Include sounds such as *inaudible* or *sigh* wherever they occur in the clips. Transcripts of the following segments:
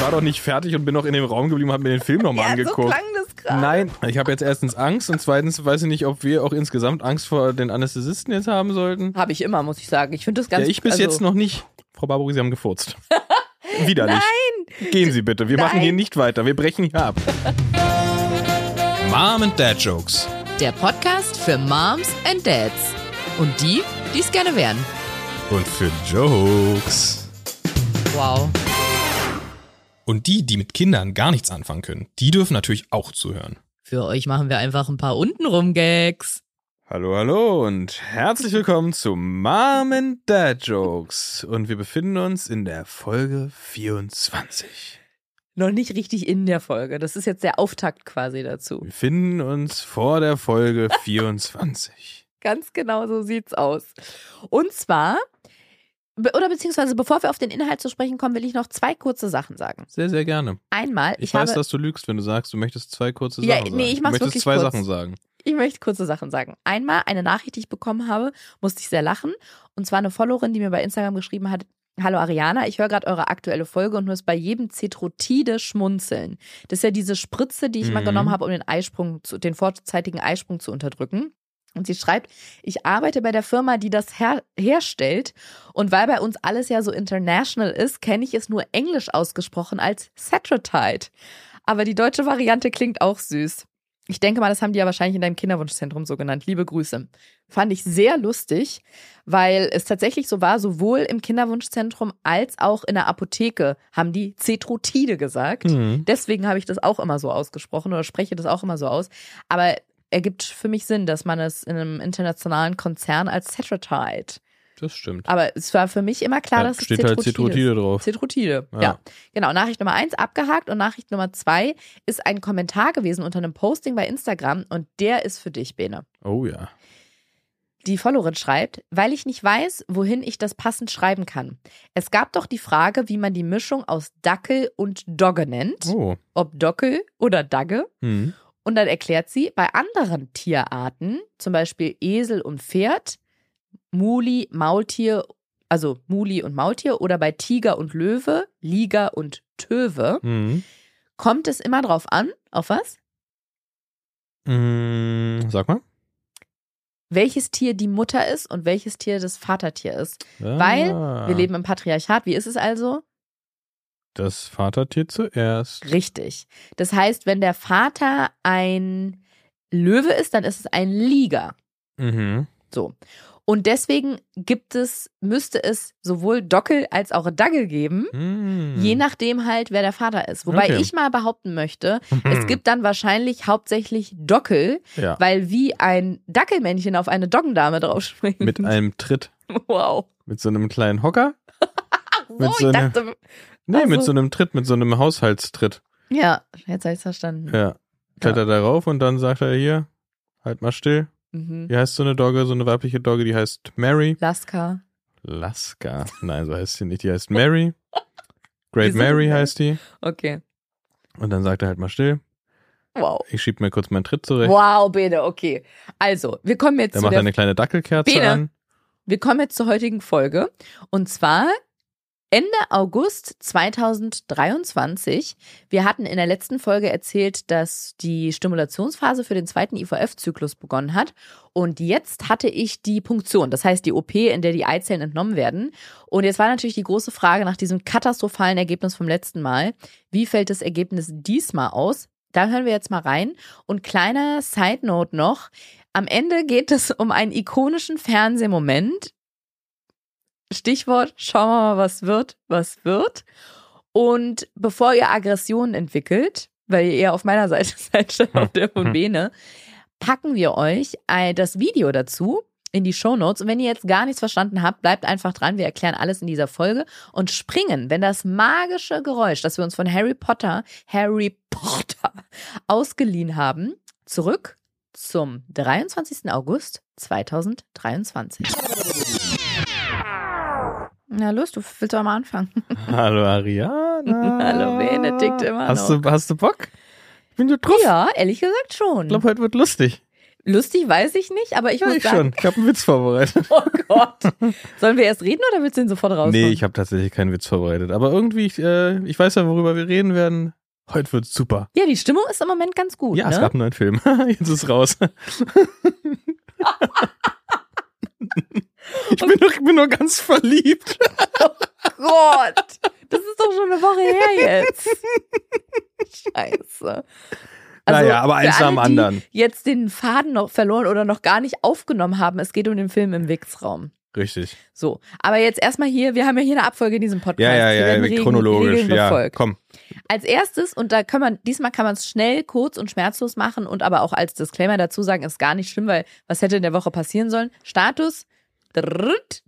Ich war doch nicht fertig und bin noch in dem Raum geblieben und habe mir den Film nochmal Ja, so angeguckt. klang das gerade. Nein, ich habe jetzt erstens Angst und zweitens weiß ich nicht, ob wir auch insgesamt Angst vor den Anästhesisten jetzt haben sollten. Habe ich immer, muss ich sagen. Ich finde das ganz Ja, ich bis also, jetzt noch nicht. Frau Barbary, Sie haben gefurzt. *laughs* Widerlich. Nein! Gehen Sie bitte, wir machen Nein. hier nicht weiter, wir brechen hier ab. *laughs* Mom and Dad Jokes. Der Podcast für Moms and Dads. Und die, die es gerne wären. Und für Jokes. Wow. Und die, die mit Kindern gar nichts anfangen können, die dürfen natürlich auch zuhören. Für euch machen wir einfach ein paar untenrum Gags. Hallo, hallo und herzlich willkommen zu Mom and Dad Jokes. Und wir befinden uns in der Folge 24. Noch nicht richtig in der Folge. Das ist jetzt der Auftakt quasi dazu. Wir befinden uns vor der Folge 24. Ganz genau so sieht's aus. Und zwar, oder beziehungsweise bevor wir auf den Inhalt zu sprechen kommen, will ich noch zwei kurze Sachen sagen. Sehr, sehr gerne. Einmal, Ich, ich, weiß, habe, dass du lügst, wenn du sagst, du möchtest zwei kurze Ja, Sachen nee, sagen. ich mach's du möchtest zwei kurz. Sachen sagen. ich möchte kurze Sachen sagen. Einmal eine Nachricht, die ich bekommen habe, musste ich sehr lachen. Und zwar eine Followerin, die mir bei Instagram geschrieben hat, Hallo Ariana, ich höre gerade eure aktuelle Folge und muss bei jedem Cetrotide schmunzeln. Das ist ja diese Spritze, die ich mal Mhm. genommen habe, um den Eisprung, zu, den vorzeitigen Eisprung zu unterdrücken. Und sie schreibt, ich arbeite bei der Firma, die das her herstellt. Und weil bei uns alles ja so international ist, kenne ich es nur englisch ausgesprochen als Cetrotide. Aber die deutsche Variante klingt auch süß. Ich denke mal, das haben die ja wahrscheinlich in deinem Kinderwunschzentrum so genannt. Liebe Grüße. Fand ich sehr lustig, weil es tatsächlich so war, sowohl im Kinderwunschzentrum als auch in der Apotheke haben die Cetrotide gesagt. Mhm. Deswegen habe ich das auch immer so ausgesprochen oder spreche das auch immer so aus. Aber ergibt für mich Sinn, dass man es in einem internationalen Konzern als Cetrotide. Das stimmt. Aber es war für mich immer klar, Ja, dass es steht halt Cetrotide ist. Drauf. Cetrotide, ja. Ja. Genau, Nachricht Nummer eins abgehakt und Nachricht Nummer zwei ist ein Kommentar gewesen unter einem Posting bei Instagram und der ist für dich, Bene. Oh ja. Die Followerin schreibt, weil ich nicht weiß, wohin ich das passend schreiben kann. Es gab doch die Frage, wie man die Mischung aus Dackel und Dogge nennt. Oh. Ob Dockel oder Dagge. Mhm. Und dann erklärt sie, bei anderen Tierarten, zum Beispiel Esel und Pferd, Muli, Maultier, also Muli und Maultier oder bei Tiger und Löwe, Liger und Töwe, Mhm. kommt es immer drauf an, auf was? Mhm. Sag mal. Welches Tier die Mutter ist und welches Tier das Vatertier ist. Weil Ah. Wir leben im Patriarchat. Wie ist es also? Das Vatertier zuerst. Richtig. Das heißt, wenn der Vater ein Löwe ist, dann ist es ein Liger. Mhm. So. Und deswegen gibt es, müsste es sowohl Dockel als auch Dagge geben, Mhm. je nachdem halt, wer der Vater ist. Wobei Okay. ich mal behaupten möchte, *laughs* es gibt dann wahrscheinlich hauptsächlich Dockel, ja. weil wie ein Dackelmännchen auf eine Doggendame draufspringt. Mit einem Tritt. *laughs* wow. Mit so einem kleinen Hocker. So, Mit ich so einer- dachte, Nee, Ach mit so. einem Tritt, mit so einem Haushaltstritt. ja, jetzt habe ich verstanden. Ja. Klettert er rauf und dann sagt er hier, halt mal still. Mhm. Wie heißt so eine Dogge, so eine weibliche Dogge, die heißt Mary. Laska. Laska. Nein, so heißt sie nicht. Die heißt Mary. Great Mary heißt die. Okay. Und dann sagt er halt mal still. Wow. Ich schieb mir kurz meinen Tritt zurecht. Wow, Bene, okay. Also, wir kommen jetzt macht er der eine kleine Dackelkerze Bene. an. Wir kommen jetzt zur heutigen Folge. Und zwar Ende August 2023. Wir hatten in der letzten Folge erzählt, dass die Stimulationsphase für den zweiten IVF-Zyklus begonnen hat. Und jetzt hatte ich die Punktion, das heißt die OP, in der die Eizellen entnommen werden. Und jetzt war natürlich die große Frage nach diesem katastrophalen Ergebnis vom letzten Mal. Wie fällt das Ergebnis diesmal aus? Da hören wir jetzt mal rein. Und kleiner Side Note noch. Am Ende geht es um einen ikonischen Fernsehmoment. Stichwort, schauen wir mal, was wird, was wird. Und bevor ihr Aggressionen entwickelt, weil ihr eher auf meiner Seite *laughs* seid statt auf der von Bene, packen wir euch das Video dazu in die Shownotes. Und wenn ihr jetzt gar nichts verstanden habt, bleibt einfach dran. Wir erklären alles in dieser Folge und springen, wenn das magische Geräusch, das wir uns von Harry Potter, Harry Potter *laughs* ausgeliehen haben, zurück zum 23. August 2023. Na los, du willst doch mal anfangen. *laughs* Hallo Ariana. *laughs* Hallo Benedikt immer Hast noch. du, hast du Bock? Bin so drauf. Ja, ehrlich gesagt schon. Ich glaube, heute wird lustig. Lustig weiß ich nicht, aber ich Ja, muss ich sagen, schon. Ich habe einen Witz vorbereitet. *laughs* oh Gott. Sollen wir erst reden oder willst du ihn sofort raushauen? Nee, ich habe tatsächlich keinen Witz vorbereitet. Aber irgendwie, ich, äh, ich weiß ja, worüber wir reden werden. Heute wird's super. ja, die Stimmung ist im Moment ganz gut, ja, ne? es gab einen neuen Film. Jetzt ist raus. Ich bin nur, ich bin nur ganz verliebt. *laughs* Gott, das ist doch schon eine Woche her jetzt. Scheiße. naja, aber eins nach dem anderen. Jetzt den Faden noch verloren oder noch gar nicht aufgenommen haben. Es geht um den Film im Wix-Raum. Richtig. So, aber jetzt erstmal hier, wir haben ja hier eine Abfolge in diesem Podcast. Ja, ja, ja, werden Regeln- chronologisch. Ja, komm. Als erstes, und da kann man, diesmal kann man es schnell, kurz und schmerzlos machen und aber auch als Disclaimer dazu sagen, ist gar nicht schlimm, weil was hätte in der Woche passieren sollen? Status,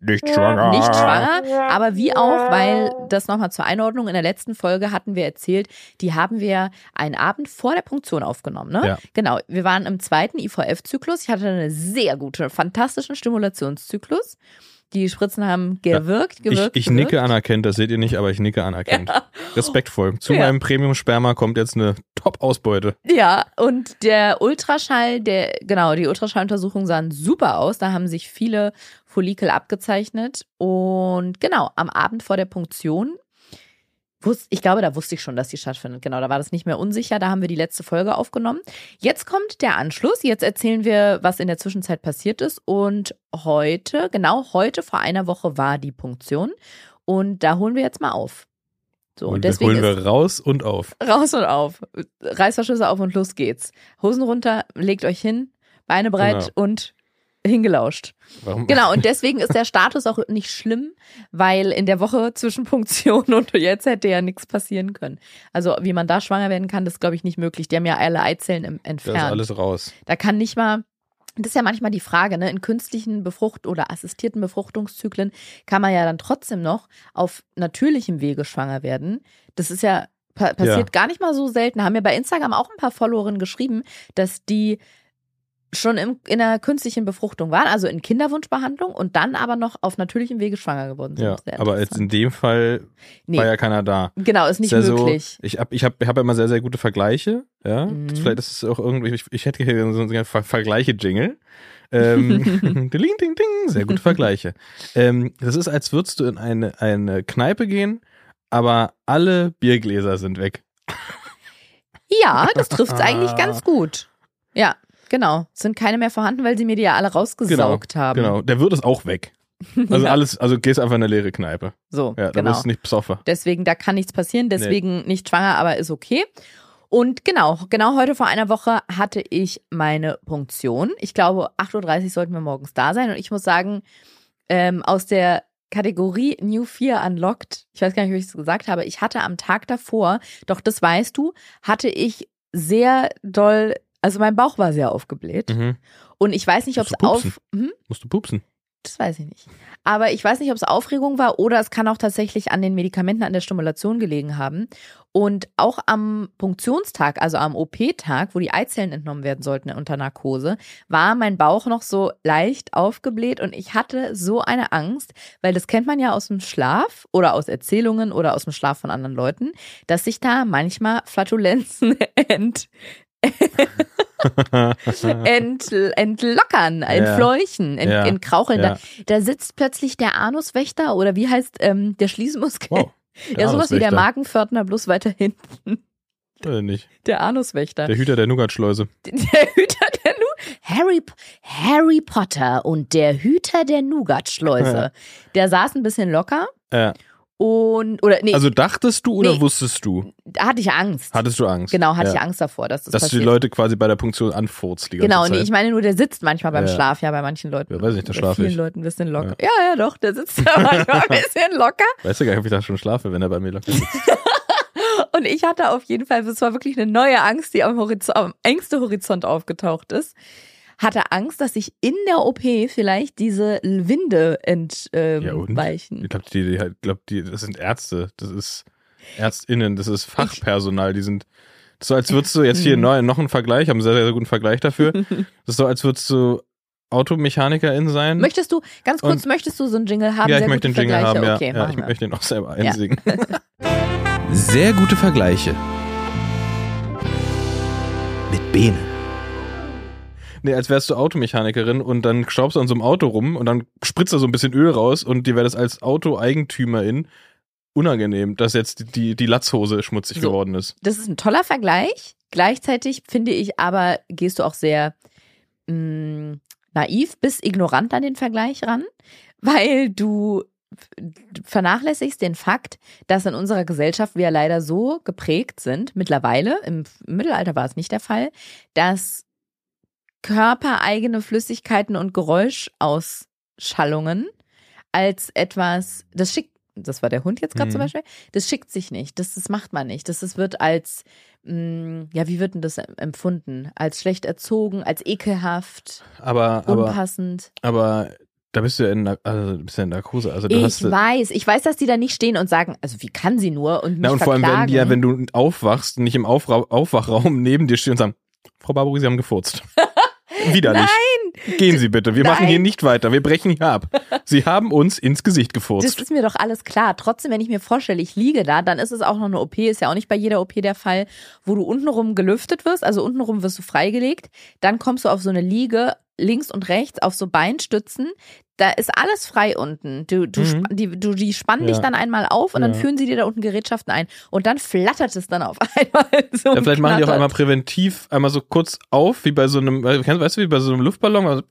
Nicht schwanger. nicht schwanger, aber wie auch, weil das nochmal zur Einordnung, in der letzten Folge hatten wir erzählt, die haben wir einen Abend vor der Punktion aufgenommen, ne? Ja. Genau, wir waren im zweiten IVF-Zyklus, ich hatte einen sehr guten, fantastischen Stimulationszyklus. Die Spritzen haben gewirkt, Ich, gewirkt, ich gewirkt. nicke anerkennt, das seht ihr nicht, aber ich nicke anerkennt. Respektvoll. Zu Ja. meinem Premium-Sperma kommt jetzt eine Top-Ausbeute. Ja, und der Ultraschall, der, genau, die Ultraschalluntersuchungen sahen super aus. Da haben sich viele Follikel abgezeichnet. Und genau, am Abend vor der Punktion, wus- ich glaube, da wusste ich schon, dass die stattfindet. Genau, da war das nicht mehr unsicher. Da haben wir die letzte Folge aufgenommen. Jetzt kommt der Anschluss. Jetzt erzählen wir, was in der Zwischenzeit passiert ist. Und heute, genau heute vor einer Woche war die Punktion. Und da holen wir jetzt mal auf. So, und deswegen holen wir raus und auf. Raus und auf. Reißverschlüsse auf und los geht's. Hosen runter, legt euch hin, Beine breit Genau. und hingelauscht. Warum? Genau, und deswegen ist der Status auch nicht schlimm, weil in der Woche zwischen Punktion *laughs* und jetzt hätte ja nichts passieren können. Also wie man da schwanger werden kann, das ist, glaube ich, nicht möglich. Die haben ja alle Eizellen im- Da ist entfernt. alles raus. Da kann nicht mal, das ist ja manchmal die Frage, ne? In künstlichen Befrucht- oder assistierten Befruchtungszyklen kann man ja dann trotzdem noch auf natürlichem Wege schwanger werden. Das ist ja pa passiert gar nicht mal so selten. Haben mir bei Instagram auch ein paar Followerinnen geschrieben, dass die schon im, in einer künstlichen Befruchtung waren, also in Kinderwunschbehandlung und dann aber noch auf natürlichem Wege schwanger geworden sind. Ja, aber jetzt in dem Fall nee, war ja keiner da. genau, ist nicht ist ja möglich. So, ich habe ich hab, ich hab immer sehr, sehr gute Vergleiche. Ja, Mhm. vielleicht ist es auch irgendwie, ich, ich hätte hier so einen Ver Vergleiche-Jingle. Ähm, *laughs* *laughs* ding, ding, ding, sehr gute Vergleiche. ähm, das ist, als würdest du in eine, eine Kneipe gehen, aber alle Biergläser sind weg. Ja, das trifft eigentlich ganz *laughs* gut. Ja, genau. Es sind keine mehr vorhanden, weil sie mir die ja alle rausgesaugt haben. Genau, der Wirt ist auch weg. *laughs* Also ja, alles, also gehst einfach in eine leere Kneipe. so, Ja, da genau. wirst du nicht besoffen. Deswegen, da kann nichts passieren, deswegen nicht schwanger, aber ist okay. Und genau, genau heute vor einer Woche hatte ich meine Punktion. Ich glaube, 8.30 Uhr sollten wir morgens da sein. Und ich muss sagen, ähm, aus der Kategorie New 4 Unlocked, ich weiß gar nicht, wie ich es gesagt habe, ich hatte am Tag davor, doch das weißt du, hatte ich sehr doll, also mein Bauch war sehr aufgebläht. Mhm. Und ich weiß nicht, ob es auf. Hm? Musst du pupsen. Das weiß ich nicht. Aber ich weiß nicht, ob es Aufregung war oder es kann auch tatsächlich an den Medikamenten, an der Stimulation gelegen haben. Und auch am Punktionstag, also am OP-Tag, wo die Eizellen entnommen werden sollten unter Narkose, war mein Bauch noch so leicht aufgebläht und ich hatte so eine Angst, weil das kennt man ja aus dem Schlaf oder aus Erzählungen oder aus dem Schlaf von anderen Leuten, dass sich da manchmal Flatulenzen *laughs* ent, *laughs* ent, entlockern, entfleuchen, ent, Ja. entkraucheln. Ja. Da, da sitzt plötzlich der Anuswächter oder wie heißt ähm, der Schließmuskel? Wow. *laughs* ja, sowas wie der. Markenpförtner, bloß weiter hinten. Äh, nicht. Der Anuswächter. Der Hüter der Nougatschleuse. *laughs* Der Hüter der Nu Harry, Harry Potter und der Hüter der Nougatschleuse. Der saß ein bisschen locker Äh, und oder nee, also dachtest du oder Nee. wusstest du? da hatte ich Angst. Hattest du Angst? genau, hatte ja. ich Angst davor, dass das Dass du passiert. die Leute quasi bei der Punktion anfurzt die genau, nee, ich meine nur, der sitzt manchmal beim Ja. Schlaf, ja, bei manchen Leuten. Ja, weiß nicht, da bei schlafe vielen ich. Leuten ein bisschen locker. Ja. ja, doch, der sitzt *laughs* da manchmal ein bisschen locker. Weißt du gar nicht, ob ich da schon schlafe, wenn er bei mir locker sitzt. *laughs* Und ich hatte auf jeden Fall, das war wirklich eine neue Angst, die am, Horizont, am engsten Horizont aufgetaucht ist. Hatte Angst, dass sich in der OP vielleicht diese Winde Ja, und? entweichen. Ich glaube, die, die, halt- glaub, die, das sind Ärzte, das ist ÄrztInnen, das ist Fachpersonal, die sind. Das ist so, als würdest du jetzt hier Mhm. neu, noch einen Vergleich, haben einen sehr, sehr guten Vergleich dafür. *laughs* Das ist so, als würdest du Automechanikerin sein. Möchtest du, ganz kurz, Und- möchtest du so einen Jingle haben? ja, ich möchte den Jingle haben, ja. Okay, ja ich wir. möchte ihn auch selber Ja. einsingen. sehr gute Vergleiche. Mit Bene. Nee, als wärst du Automechanikerin und dann schraubst du an so einem Auto rum und dann spritzt da so ein bisschen Öl raus und dir wäre das als Autoeigentümerin unangenehm, dass jetzt die, die, die Latzhose schmutzig So. geworden ist. Das ist ein toller Vergleich. Gleichzeitig finde ich aber, gehst du auch sehr mh, naiv bis ignorant an den Vergleich ran, weil du vernachlässigst den Fakt, dass in unserer Gesellschaft wir leider so geprägt sind, mittlerweile, im Mittelalter war es nicht der Fall, dass körpereigene Flüssigkeiten und Geräuschausschallungen als etwas, das schickt, das war der Hund jetzt gerade zum Mhm. Beispiel, das schickt sich nicht, das, das macht man nicht, das, das wird als, mh, ja, wie wird denn das empfunden? Als schlecht erzogen, als ekelhaft, Aber, aber, unpassend. aber da bist du ja in, also, bist ja in Narkose. Also du Ich hast, weiß, ich weiß, dass die da nicht stehen und sagen, also wie kann sie nur und mich na, und vor allem, wenn verklagen. die ja, wenn du aufwachst, nicht im Aufra Aufwachraum neben dir stehen und sagen, Frau Barbary, Sie haben gefurzt. *laughs* Widerlich. Nein! Gehen Sie bitte. Wir machen Nein. hier nicht weiter. Wir brechen hier ab. Sie haben uns ins Gesicht Das gefurzt. ist mir doch alles klar. Trotzdem, wenn ich mir vorstelle, ich liege da, dann ist es auch noch eine OP, ist ja auch nicht bei jeder OP der Fall, wo du untenrum gelüftet wirst, also untenrum wirst du freigelegt, dann kommst du auf so eine Liege, links und rechts, auf so Beinstützen, da ist alles frei unten. Du, du, Mhm. die, du, die spannen dich Ja. dann einmal auf und dann Ja. führen sie dir da unten Gerätschaften ein. Und dann flattert es dann auf *laughs* einmal so. Ja, vielleicht machen die auch knattert. einmal präventiv einmal so kurz auf, wie bei so einem, weißt weißt du, wie bei so einem Luftballon. Also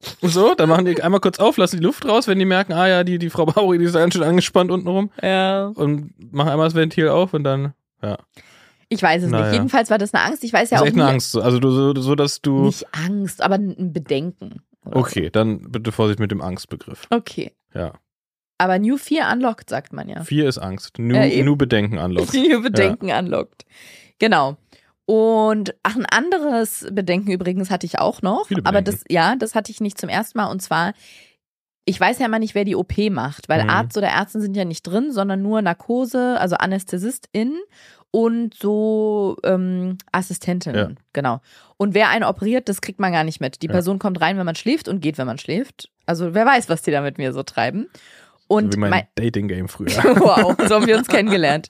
*laughs* so, dann machen die einmal kurz auf, lassen die Luft raus, wenn die merken, ah ja, die, die Frau Barbary, die ist ganz schön angespannt unten rum. Ja. Und machen einmal das Ventil auf und dann, ja. Ich weiß es Naja. nicht. Jedenfalls war das eine Angst. Ich weiß ja Das auch ist echt eine Angst. so. Also du, so, so dass du. nicht Angst, aber ein Bedenken. Okay, dann bitte Vorsicht mit dem Angstbegriff. so. Okay. Ja. Aber New Fear unlocked, sagt man ja. Vier ist Angst. Ja, eben. nu Bedenken anlockt. Die *laughs* Bedenken unlocked. Genau. Und ach, ein anderes Bedenken übrigens hatte ich auch noch. Viele aber das, ja, das hatte ich nicht zum ersten Mal. Und zwar, ich weiß ja immer nicht, wer die OP macht, weil Mhm. Arzt oder Ärztin sind ja nicht drin, sondern nur Narkose, also Anästhesistin und so ähm, Assistentinnen. Ja. Genau. Und wer einen operiert, das kriegt man gar nicht mit. Die Ja. Person kommt rein, wenn man schläft und geht, wenn man schläft. Also wer weiß, was die da mit mir so treiben. Und wie mein, mein, Dating-Game früher. *laughs* wow, so haben wir uns kennengelernt.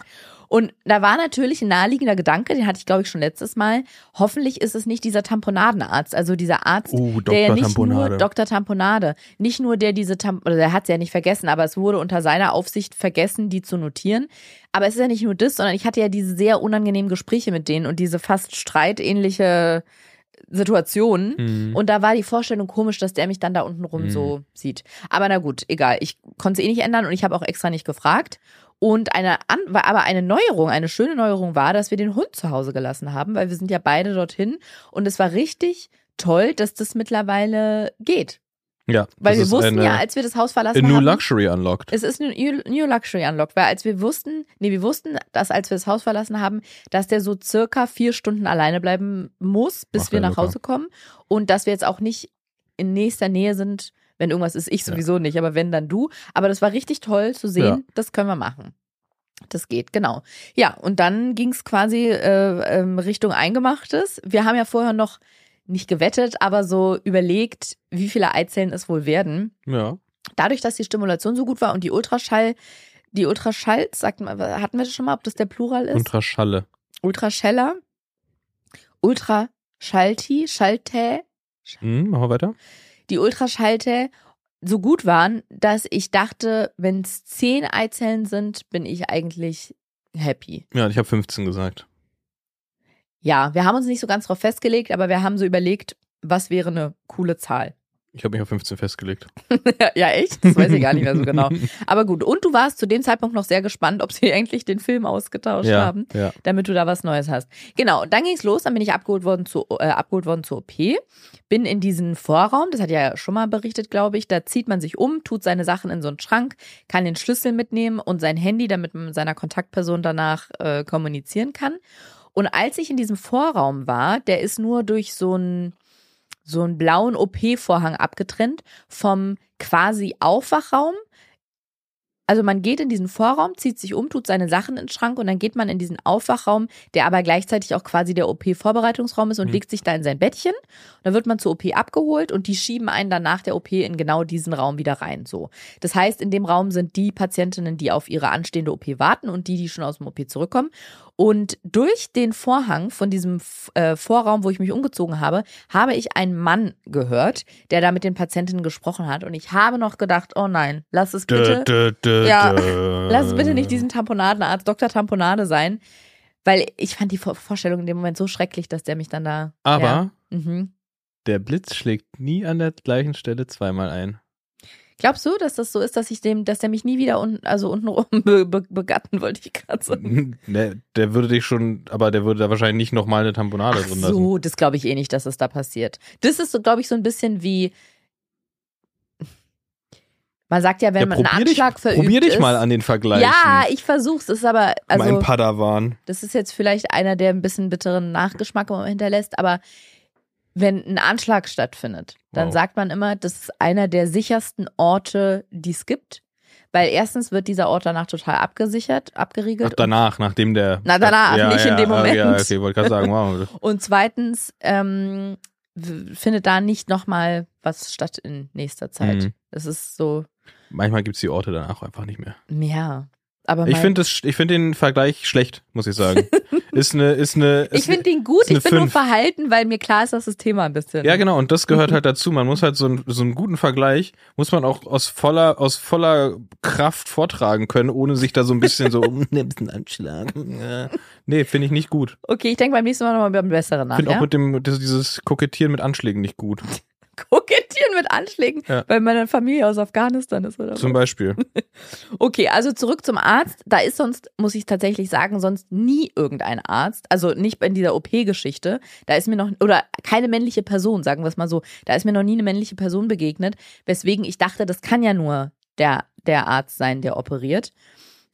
Und da war natürlich ein naheliegender Gedanke, den hatte ich glaube ich schon letztes Mal. Hoffentlich ist es nicht dieser Tamponadenarzt, also dieser Arzt, Oh, der ja Dr. nicht Tamponade. nur Dr. Tamponade, nicht nur der diese Tam oder der hat es ja nicht vergessen, aber es wurde unter seiner Aufsicht vergessen, die zu notieren. Aber es ist ja nicht nur das, sondern ich hatte ja diese sehr unangenehmen Gespräche mit denen und diese fast streitähnliche Situationen. Mhm. Und da war die Vorstellung komisch, dass der mich dann da unten rum Mhm. so sieht. Aber na gut, egal. Ich konnte es eh nicht ändern und ich habe auch extra nicht gefragt. Und eine aber eine Neuerung, eine schöne Neuerung war, dass wir den Hund zu Hause gelassen haben, weil wir sind ja beide dorthin und es war richtig toll, dass das mittlerweile geht. ja, Weil wir wussten ja, als wir das Haus verlassen a New haben, Luxury unlocked. es ist New New Luxury Unlock, weil als wir wussten, nee, wir wussten, dass als wir das Haus verlassen haben, dass der so circa vier Stunden alleine bleiben muss, bis Macht wir nach locker. Hause kommen und dass wir jetzt auch nicht in nächster Nähe sind, wenn irgendwas ist, ich Ja. sowieso nicht, aber wenn dann du. Aber das war richtig toll zu sehen, Ja. das können wir machen. Das geht, genau. Ja, und dann ging es quasi äh, ähm, Richtung Eingemachtes. Wir haben ja vorher noch nicht gewettet, aber so überlegt, wie viele Eizellen es wohl werden Ja. dadurch, dass die Stimulation so gut war und die Ultraschall, die Ultraschall, sagt man, hatten wir das schon mal, ob das der Plural ist? Ultraschalle. Ultrascheller, Ultraschalti, Schaltä, Hm, machen wir weiter. Die Ultraschaltä so gut waren, dass ich dachte, wenn es zehn Eizellen sind, bin ich eigentlich happy. Ja, ich habe 15 gesagt. Ja, wir haben uns nicht so ganz drauf festgelegt, aber wir haben so überlegt, was wäre eine coole Zahl. Ich habe mich auf 15 festgelegt. *laughs* ja, echt? Das weiß ich gar nicht mehr so genau. Aber gut, und du warst zu dem Zeitpunkt noch sehr gespannt, ob sie *laughs* endlich den Film ausgetauscht ja, haben, ja. damit du da was Neues hast. Genau, dann ging's los, dann bin ich abgeholt worden, zu, äh, abgeholt worden zur OP, bin in diesen Vorraum, das hat ja schon mal berichtet, glaube ich, da zieht man sich um, tut seine Sachen in so einen Schrank, kann den Schlüssel mitnehmen und sein Handy, damit man mit seiner Kontaktperson danach äh, kommunizieren kann. Und als ich in diesem Vorraum war, der ist nur durch so einen so einen blauen OP-Vorhang abgetrennt vom quasi Aufwachraum also man geht in diesen Vorraum, zieht sich um, tut seine Sachen in den Schrank und dann geht man in diesen Aufwachraum, der aber gleichzeitig auch quasi der OP-Vorbereitungsraum ist und Mhm. legt sich da in sein Bettchen. Dann wird man zur OP abgeholt und die schieben einen dann nach der OP in genau diesen Raum wieder rein. So. Das heißt, in dem Raum sind die Patientinnen, die auf ihre anstehende OP warten und die, die schon aus dem OP zurückkommen. Und durch den Vorhang von diesem äh, Vorraum, wo ich mich umgezogen habe, habe ich einen Mann gehört, der da mit den Patientinnen gesprochen hat. Und ich habe noch gedacht, oh nein, lass es bitte. Dö, dö, dö, Ja. *laughs* Lass es bitte nicht diesen Tamponadenarzt, Dr. Tamponade sein. Weil ich fand die Vor- Vorstellung in dem Moment so schrecklich, dass der mich dann da. Aber Ja, mhm. der Blitz schlägt nie an der gleichen Stelle zweimal ein. Glaubst du, dass das so ist, dass ich dem, dass der mich nie wieder unten, also untenrum *laughs* be, be, begatten, wollte ich gerade sagen. Der, der würde dich schon, aber der würde da wahrscheinlich nicht nochmal eine Tamponade Ach drin lassen. so, das glaube ich eh nicht, dass es da passiert. Das ist so, glaube ich, so ein bisschen wie. Man sagt ja, wenn Ja, man einen probier dich, Anschlag verübt probier dich ist, mal an den Vergleichen. Ja, ich versuch's. Ist aber also mein Padawan. Das ist jetzt vielleicht einer, der ein bisschen bitteren Nachgeschmack hinterlässt, aber wenn ein Anschlag stattfindet, dann Wow. sagt man immer, das ist einer der sichersten Orte, die es gibt. Weil erstens wird dieser Ort danach total abgesichert, abgeriegelt. Ach, danach, nachdem der. Na, danach, ja, nicht ja, in dem ah, Moment. Ja, okay, wollte gerade sagen, wow. *laughs* und zweitens ähm, findet da nicht nochmal was statt in nächster Zeit. Mhm. Das ist so, Manchmal gibt's die Orte danach einfach nicht mehr. ja. Aber Ich finde ich finde den Vergleich schlecht, muss ich sagen. *laughs* ist eine, ist eine. ich ist finde eine- ihn gut, ich bin nur Fünf. verhalten, weil mir klar ist, dass das Thema ein bisschen. Ja, genau, und das gehört halt dazu. Man muss halt so, einen- so einen guten Vergleich, muss man auch aus voller, aus voller Kraft vortragen können, ohne sich da so ein bisschen so, *laughs* nimmst einen Anschlag. Ja. Nee, finde ich nicht gut. Okay, ich denke beim nächsten Mal nochmal über einen besseren nach. Finde Ja? auch mit dem, dieses Kokettieren mit Anschlägen nicht gut. *laughs* Kokettieren mit Anschlägen, Ja. weil meine Familie aus Afghanistan ist oder Zum was? Beispiel. *laughs* Okay, also zurück zum Arzt. Da ist sonst, muss ich tatsächlich sagen, sonst nie irgendein Arzt. Also nicht in dieser OP-Geschichte. Da ist mir noch, oder keine männliche Person, sagen wir es mal so. Da ist mir noch nie eine männliche Person begegnet, weswegen ich dachte, das kann ja nur der, der Arzt sein, der operiert.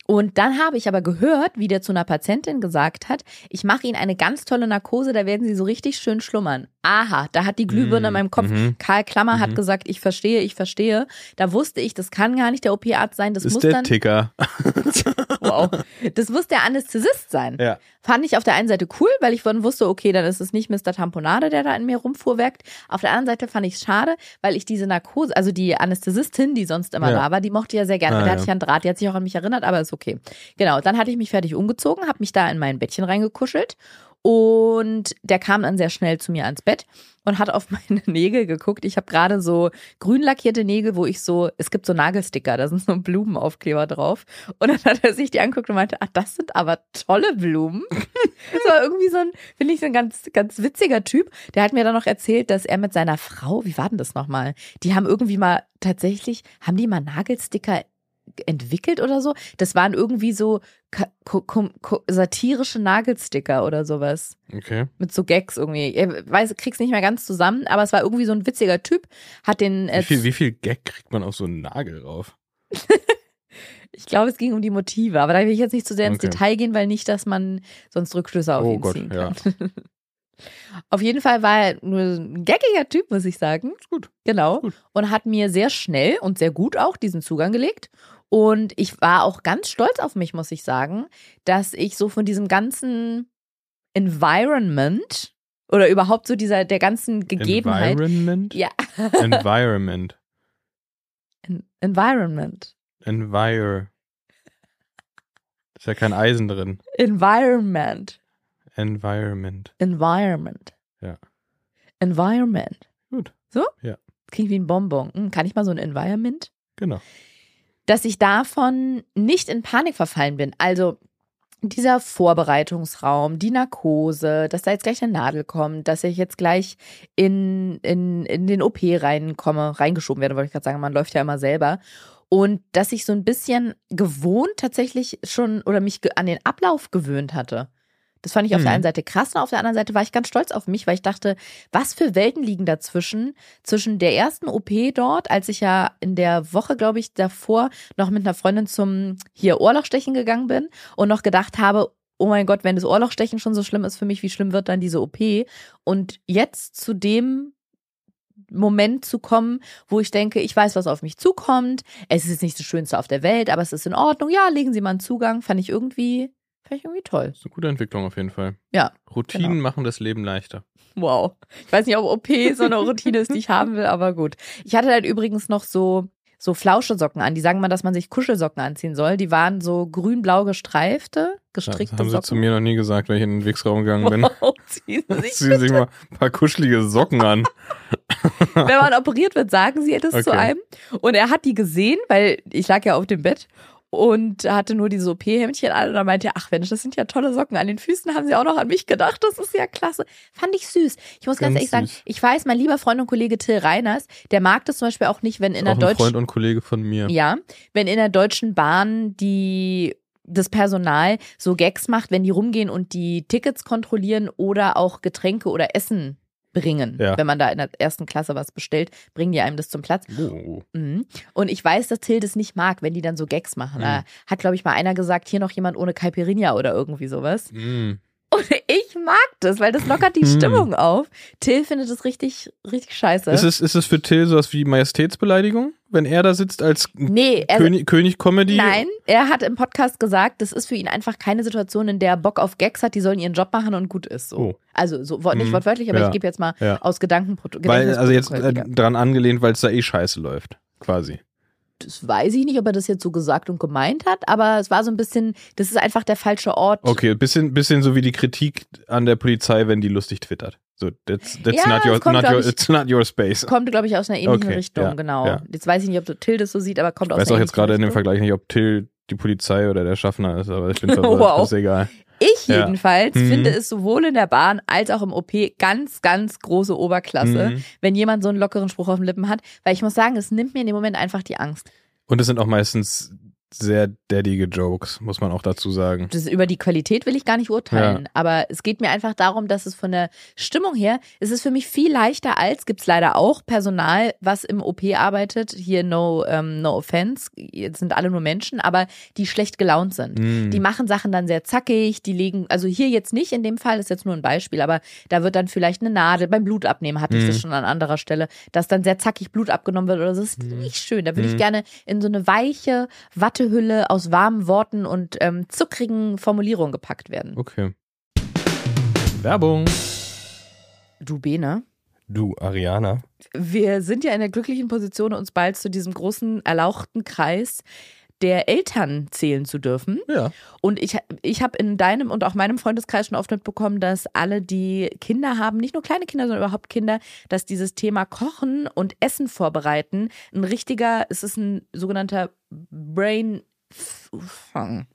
Und dann habe ich aber gehört, wie der zu einer Patientin gesagt hat, ich mache Ihnen eine ganz tolle Narkose, da werden Sie so richtig schön schlummern. Aha, da hat die Glühbirne in meinem Kopf. Mhm. Karl Klammer hat Mhm. gesagt, ich verstehe, ich verstehe. Da wusste ich, das kann gar nicht der OP-Arzt sein, das ist muss der dann, Ticker. *laughs* *laughs* wow, das muss der Anästhesist sein. Ja. Fand ich auf der einen Seite cool, weil ich dann wusste, okay, dann ist es nicht Mr. Tamponade, der da in mir rumfuhrwerkt. Auf der anderen Seite fand ich es schade, weil ich diese Narkose, also die Anästhesistin, die sonst immer Ja. da war, die mochte ich ja sehr gerne. Ah, da hatte ja. ich ja einen Draht, die hat sich auch an mich erinnert, aber ist okay. Genau, dann hatte ich mich fertig umgezogen, habe mich da in mein Bettchen reingekuschelt und der kam dann sehr schnell zu mir ans Bett und hat auf *laughs* meine Nägel geguckt. Ich habe gerade so grün lackierte Nägel, wo ich so, es gibt so Nagelsticker, da sind so Blumenaufkleber drauf. Und dann hat er sich die angeguckt und meinte, ach, das sind aber tolle Blumen. *laughs* das war irgendwie so ein, finde ich, so ein ganz, ganz witziger Typ. Der hat mir dann noch erzählt, dass er mit seiner Frau, wie war denn das nochmal? Die haben irgendwie mal tatsächlich, haben die mal Nagelsticker entwickelt oder so? Das waren irgendwie so satirische Nagelsticker oder sowas Okay. mit so Gags irgendwie. Ich weiß, krieg's nicht mehr ganz zusammen, aber es war irgendwie so ein witziger Typ. Hat den, Wie äh, viel, wie viel Gag kriegt man auf so einen Nagel drauf? *laughs* ich glaube, es ging um die Motive, aber da will ich jetzt nicht zu sehr ins Okay. Detail gehen, weil nicht, dass man sonst Rückschlüsse auf Oh ihn Gott, ziehen ja. kann. *laughs* auf jeden Fall war er nur ein gaggiger Typ, muss ich sagen. Ist gut. Genau. Gut. Und hat mir sehr schnell und sehr gut auch diesen Zugang gelegt. Und ich war auch ganz stolz auf mich, muss ich sagen, dass ich so von diesem ganzen Environment oder überhaupt so dieser, der ganzen Gegebenheit. Environment? Ja, Environment. En- Environment. Envir. Ist ja kein Eisen drin. Environment. Environment. Environment. Ja. Environment. Gut. So? Ja. Klingt wie ein Bonbon. Hm, kann ich mal so ein Environment? Genau. Dass ich davon nicht in Panik verfallen bin. Also dieser Vorbereitungsraum, die Narkose, dass da jetzt gleich eine Nadel kommt, dass ich jetzt gleich in, in, in den OP reinkomme, reingeschoben werde, wollte ich gerade sagen, man läuft ja immer selber. Und dass ich so ein bisschen gewohnt tatsächlich schon oder mich an den Ablauf gewöhnt hatte. Das fand ich auf der Mhm. einen Seite krass und auf der anderen Seite war ich ganz stolz auf mich, weil ich dachte, was für Welten liegen dazwischen, zwischen der ersten OP dort, als ich ja in der Woche, glaube ich, davor noch mit einer Freundin zum hier Ohrlochstechen gegangen bin und noch gedacht habe, oh mein Gott, wenn das Ohrlochstechen schon so schlimm ist für mich, wie schlimm wird dann diese OP? Und jetzt zu dem Moment zu kommen, wo ich denke, ich weiß, was auf mich zukommt. Es ist jetzt nicht das Schönste auf der Welt, aber es ist in Ordnung. Ja, legen Sie mal einen Zugang. Fand ich irgendwie, fand ich irgendwie toll. Das ist eine gute Entwicklung auf jeden Fall. Ja, Routinen Genau. machen das Leben leichter. wow. Ich weiß nicht, ob OP so eine Routine ist, die ich haben will, aber gut. Ich hatte dann übrigens noch so so Flauschesocken an. Die sagen mal, dass man sich Kuschelsocken anziehen soll. Die waren so grün-blau gestreifte, Das gestrickte haben sie Socken. zu mir noch nie gesagt, wenn ich in den Wegsraum gegangen bin. Wow, *laughs* ziehen Sie sich Ziehen sich mal ein paar kuschelige Socken an. Wenn man operiert wird, sagen sie das zu Okay. einem. Und er hat die gesehen, weil ich lag ja auf dem Bett und hatte nur diese OP-Hemdchen an und dann meinte er, ach Mensch, das sind ja tolle Socken. An den Füßen haben sie auch noch an mich gedacht. Das ist ja klasse. Fand ich süß. Ich muss ganz, Ganz ehrlich sagen, süß. ich weiß, mein lieber Freund und Kollege Till Reiners, der mag das zum Beispiel auch nicht, wenn in der ein Freund deutschen, und Kollege von mir. ja, wenn in der Deutschen Bahn die das Personal so Gags macht, wenn die rumgehen und die Tickets kontrollieren oder auch Getränke oder Essen bringen. Ja. Wenn man da in der ersten Klasse was bestellt, bringen die einem das zum Platz. Oh. Mhm. Und ich weiß, dass Till das nicht mag, wenn die dann so Gags machen. Mhm. Da hat, glaube ich, mal einer gesagt, hier noch jemand ohne Caipirinha oder irgendwie sowas. Mm. Und ich mag das, weil das lockert die Mhm. Stimmung auf. Till findet das richtig, richtig scheiße. Ist, es, ist es für Till sowas wie Majestätsbeleidigung, wenn er da sitzt als nee, er, König, König Comedy? nein, er hat im Podcast gesagt, das ist für ihn einfach keine Situation, in der er Bock auf Gags hat, die sollen ihren Job machen und gut ist. So. Oh. Also so, nicht Mhm. wortwörtlich, aber Ja. ich gebe jetzt mal Ja. aus Gedankenprotokoll. Weil, also jetzt äh, dran angelehnt, weil es da eh scheiße läuft. Quasi. Das weiß ich nicht, ob er das jetzt so gesagt und gemeint hat, aber es war so ein bisschen, das ist einfach der falsche Ort. Okay, bisschen, bisschen so wie die Kritik an der Polizei, wenn die lustig twittert. So, that's, that's Ja, not, your, es kommt, not, your, ich- it's not your space. Kommt, glaube ich, aus einer ähnlichen Okay, Richtung, ja, genau. ja. Jetzt weiß ich nicht, ob Till das so sieht, aber kommt Ich aus weiß einer auch jetzt gerade in dem ähnlichen Vergleich nicht, ob Till die Polizei oder der Schaffner ist, aber ich finde das *laughs* Wow. ist egal. Ich Ja. jedenfalls Mhm. finde es sowohl in der Bahn als auch im OP ganz, ganz große Oberklasse, Mhm. wenn jemand so einen lockeren Spruch auf den Lippen hat, weil ich muss sagen, es nimmt mir in dem Moment einfach die Angst. Und es sind auch meistens sehr daddige Jokes, muss man auch dazu sagen. Das, über die Qualität will ich gar nicht urteilen, aber es geht mir einfach darum, dass es von der Stimmung her, es ist für mich viel leichter als, gibt's leider auch Personal, was im OP arbeitet, hier no, ähm, no offense, jetzt sind alle nur Menschen, aber die schlecht gelaunt sind. Mm. Die machen Sachen dann sehr zackig, die legen, also hier jetzt nicht in dem Fall, ist jetzt nur ein Beispiel, aber da wird dann vielleicht eine Nadel, beim Blutabnehmen hatte ich das Mhm. schon an anderer Stelle, dass dann sehr zackig Blut abgenommen wird oder so, das ist Mhm. nicht schön. Da würde ich Mhm. gerne in so eine weiche Wattehülle aus warmen Worten und ähm, zuckrigen Formulierungen gepackt werden. Okay. Werbung. Du Bene, Du, Ariana. wir sind ja in der glücklichen Position, uns bald zu diesem großen, erlauchten Kreis der Eltern zählen zu dürfen. Ja. Und ich, ich habe in deinem und auch meinem Freundeskreis schon oft mitbekommen, dass alle, die Kinder haben, nicht nur kleine Kinder, sondern überhaupt Kinder, dass dieses Thema Kochen und Essen vorbereiten ein richtiger, es ist ein sogenannter Brain.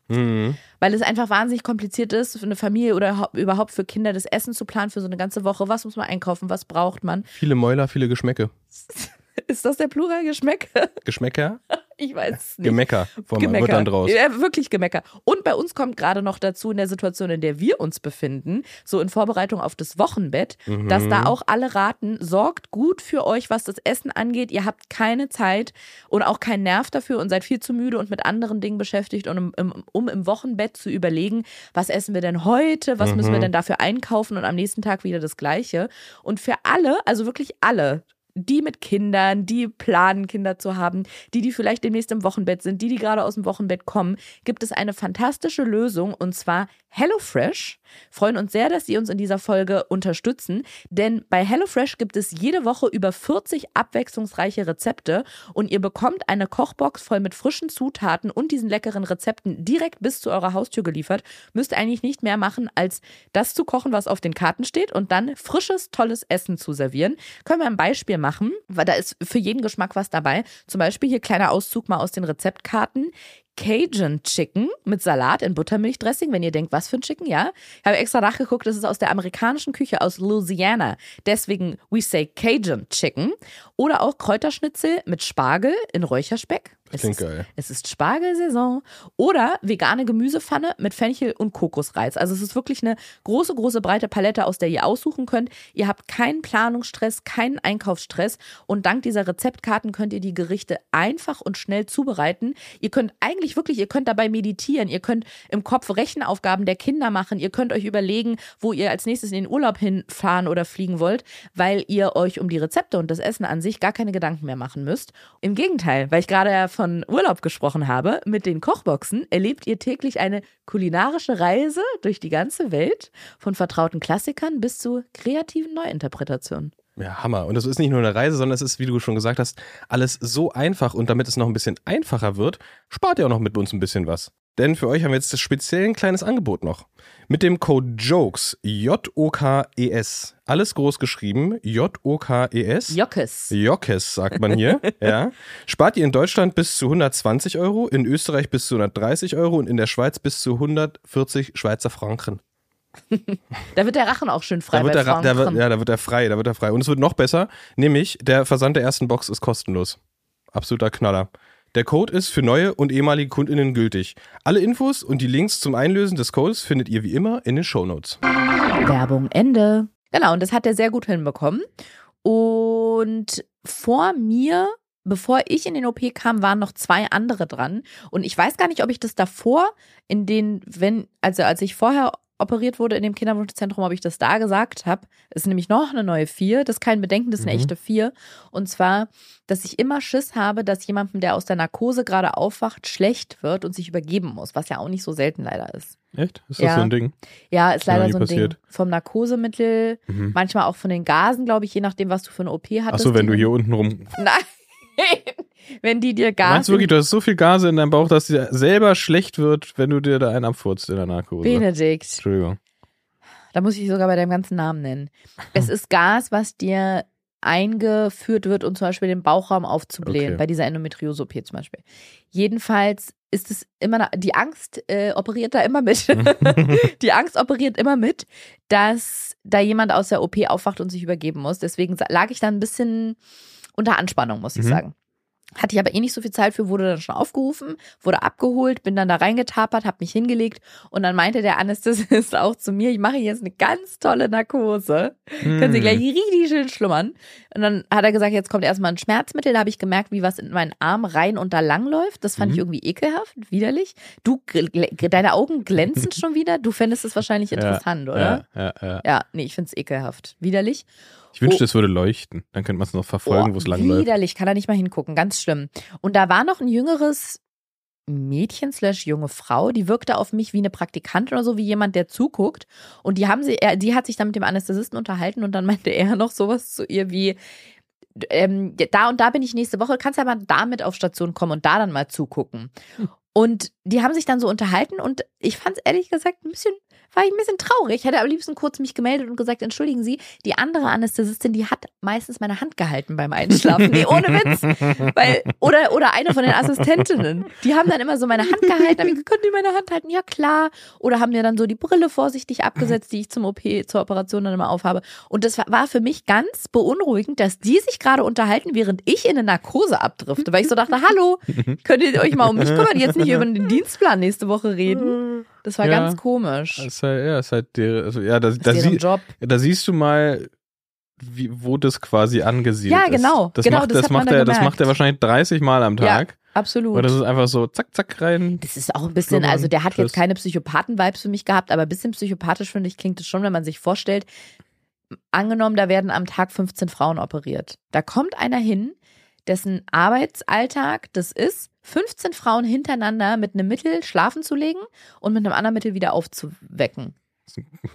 Mhm. Weil es einfach wahnsinnig kompliziert ist, für eine Familie oder hau- überhaupt für Kinder das Essen zu planen für so eine ganze Woche. Was muss man einkaufen? Was braucht man? Viele Mäuler, viele Geschmäcke. *laughs* Ist das der Plural Geschmäck? Geschmäcker? *laughs* Ich weiß es nicht. Gemecker. Vor Gemecker. Wird dann draus. Ja, wirklich Gemecker. Und bei uns kommt gerade noch dazu in der Situation, in der wir uns befinden, so in Vorbereitung auf das Wochenbett, dass Mhm. da auch alle raten, sorgt gut für euch, was das Essen angeht. Ihr habt keine Zeit und auch keinen Nerv dafür und seid viel zu müde und mit anderen Dingen beschäftigt, um, im- im, um im Wochenbett zu überlegen, was essen wir denn heute, was müssen wir Mhm. denn dafür einkaufen und am nächsten Tag wieder das Gleiche. Und für alle, also wirklich alle, die mit Kindern, die planen, Kinder zu haben, die, die vielleicht demnächst im Wochenbett sind, die, die gerade aus dem Wochenbett kommen, gibt es eine fantastische Lösung und zwar HelloFresh. Freuen uns sehr, dass Sie uns in dieser Folge unterstützen, denn bei HelloFresh gibt es jede Woche über 40 abwechslungsreiche Rezepte und ihr bekommt eine Kochbox voll mit frischen Zutaten und diesen leckeren Rezepten direkt bis zu eurer Haustür geliefert. Müsst eigentlich nicht mehr machen, als das zu kochen, was auf den Karten steht und dann frisches, tolles Essen zu servieren. Können wir ein Beispiel machen, weil da ist für jeden Geschmack was dabei. Zum Beispiel hier kleiner Auszug mal aus den Rezeptkarten. Cajun Chicken mit Salat in Buttermilchdressing, wenn ihr denkt, was für ein Chicken, ja. Ich habe extra nachgeguckt, das ist aus der amerikanischen Küche aus Louisiana. Deswegen we say Cajun Chicken. Oder auch Kräuterschnitzel mit Spargel in Räucherspeck. Es Klingt ist, geil. es ist Spargelsaison. Oder vegane Gemüsepfanne mit Fenchel und Kokosreiz. Also es ist wirklich eine große, große, breite Palette, aus der ihr aussuchen könnt. Ihr habt keinen Planungsstress, keinen Einkaufsstress. Und dank dieser Rezeptkarten könnt ihr die Gerichte einfach und schnell zubereiten. Ihr könnt eigentlich eigentlich wirklich, ihr könnt dabei meditieren, ihr könnt im Kopf Rechenaufgaben der Kinder machen, ihr könnt euch überlegen, wo ihr als nächstes in den Urlaub hinfahren oder fliegen wollt, weil ihr euch um die Rezepte und das Essen an sich gar keine Gedanken mehr machen müsst. Im Gegenteil, weil ich gerade von Urlaub gesprochen habe, mit den Kochboxen erlebt ihr täglich eine kulinarische Reise durch die ganze Welt, von vertrauten Klassikern bis zu kreativen Neuinterpretationen. Ja, Hammer. Und das ist nicht nur eine Reise, sondern es ist, wie du schon gesagt hast, alles so einfach. Und damit es noch ein bisschen einfacher wird, spart ihr auch noch mit uns ein bisschen was. Denn für euch haben wir jetzt das speziell ein kleines Angebot noch. Mit dem Code JOKES, J-O-K-E-S, alles groß geschrieben, J-O-K-E-S. Jockes. Jockes, sagt man hier. *laughs* ja. Spart ihr in Deutschland bis zu 120 Euro, in Österreich bis zu 130 Euro und in der Schweiz bis zu 140 Schweizer Franken. *laughs* Da wird der Rachen auch schön frei Da wird der, Ra- der, wird- ja, da wird er frei, da wird er frei. Und es wird noch besser, nämlich der Versand der ersten Box ist kostenlos. Absoluter Knaller. Der Code ist für neue und ehemalige KundInnen gültig. Alle Infos und die Links zum Einlösen des Codes findet ihr wie immer in den Shownotes. Werbung Ende. Genau, und das hat er sehr gut hinbekommen. Und vor mir, bevor ich in den OP kam, waren noch zwei andere dran. Und ich weiß gar nicht, ob ich das davor, in den, wenn, also als ich vorher operiert wurde in dem Kinderwunschzentrum, ob ich das da gesagt habe. Ist nämlich noch eine neue vier. Das ist kein Bedenken, das ist eine Mhm. echte vier. Und zwar, dass ich immer Schiss habe, dass jemandem, der aus der Narkose gerade aufwacht, schlecht wird und sich übergeben muss, was ja auch nicht so selten leider ist. Echt? Ist das Ja. so ein Ding? Ja, ist noch leider so ein passiert. Ding. Vom Narkosemittel, Mhm. manchmal auch von den Gasen, glaube ich, je nachdem, was du für eine OP hattest. Achso, wenn du hier unten rum. *laughs* Nein! *laughs* wenn die dir Gas. Meinst du wirklich, du hast so viel Gase in deinem Bauch, dass dir selber schlecht wird, wenn du dir da einen abfurzt in der Narkose? Benedikt. Entschuldigung. Da muss ich sogar bei deinem ganzen Namen nennen. Es *laughs* ist Gas, was dir eingeführt wird, um zum Beispiel den Bauchraum aufzublähen, Okay. bei dieser Endometriose-OP zum Beispiel. Jedenfalls ist es immer, die Angst äh, operiert da immer mit. *laughs* die Angst operiert immer mit, dass da jemand aus der OP aufwacht und sich übergeben muss. Deswegen lag ich da ein bisschen unter Anspannung, muss ich Mhm. sagen. Hatte ich aber eh nicht so viel Zeit für, wurde dann schon aufgerufen, wurde abgeholt, bin dann da reingetapert, hab mich hingelegt und dann meinte der Anästhesist *laughs* auch zu mir, ich mache jetzt eine ganz tolle Narkose. Können Hm. Sie gleich richtig schön schlummern. Und dann hat er gesagt, jetzt kommt erstmal ein Schmerzmittel. Da habe ich gemerkt, wie was in meinen Arm rein und da lang läuft. Das fand Mhm. ich irgendwie ekelhaft, widerlich. Du, deine Augen glänzen schon wieder. Du fändest es wahrscheinlich *laughs* interessant, oder? Ja, ja, ja. Ja, nee, ich find's ekelhaft. Widerlich. Ich wünschte, Oh. es würde leuchten. Dann könnte man es noch verfolgen, Oh, wo es lang läuft. Widerlich, kann er nicht mal hingucken. Ganz schlimm. Und da war noch ein jüngeres Mädchen slash junge Frau, die wirkte auf mich wie eine Praktikantin oder so, wie jemand, der zuguckt. Und die haben sie, die hat sich dann mit dem Anästhesisten unterhalten und dann *laughs* meinte er noch sowas zu ihr wie, ähm, da und da bin ich nächste Woche, kannst ja mal damit auf Station kommen und da dann mal zugucken. Und die haben sich dann so unterhalten und ich fand es ehrlich gesagt ein bisschen, war ich ein bisschen traurig. Ich hätte am liebsten kurz mich gemeldet und gesagt, entschuldigen Sie, die andere Anästhesistin, die hat meistens meine Hand gehalten beim Einschlafen. Nee, ohne Witz. Weil, oder, oder eine von den Assistentinnen. Die haben dann immer so meine Hand gehalten. Hab ich, können die meine Hand halten? Ja, klar. Oder haben mir dann so die Brille vorsichtig abgesetzt, die ich zum OP, zur Operation dann immer aufhabe. Und das war- war für mich ganz beunruhigend, dass die sich gerade unterhalten, während ich in eine Narkose abdrifte. Weil ich so dachte, hallo, könnt ihr euch mal um mich kümmern, jetzt nicht über den Dienstplan nächste Woche reden? Das war Ja. ganz komisch. Ist halt, ja, ist halt der, also, ja, da, da, ist sie, da siehst du mal, wie, wo das quasi angesiedelt Ja, ist. genau. Das Genau, macht, das das macht er, das macht er wahrscheinlich 30 Mal am Ja, Tag. Absolut. Und das ist einfach so zack, zack rein. Das ist auch ein bisschen, also der hat tschüss. jetzt keine Psychopathen-Vibes für mich gehabt, aber ein bisschen psychopathisch, finde ich, klingt es schon, wenn man sich vorstellt, angenommen, da werden am Tag 15 Frauen operiert. Da kommt einer hin, dessen Arbeitsalltag das ist, 15 Frauen hintereinander mit einem Mittel schlafen zu legen und mit einem anderen Mittel wieder aufzuwecken.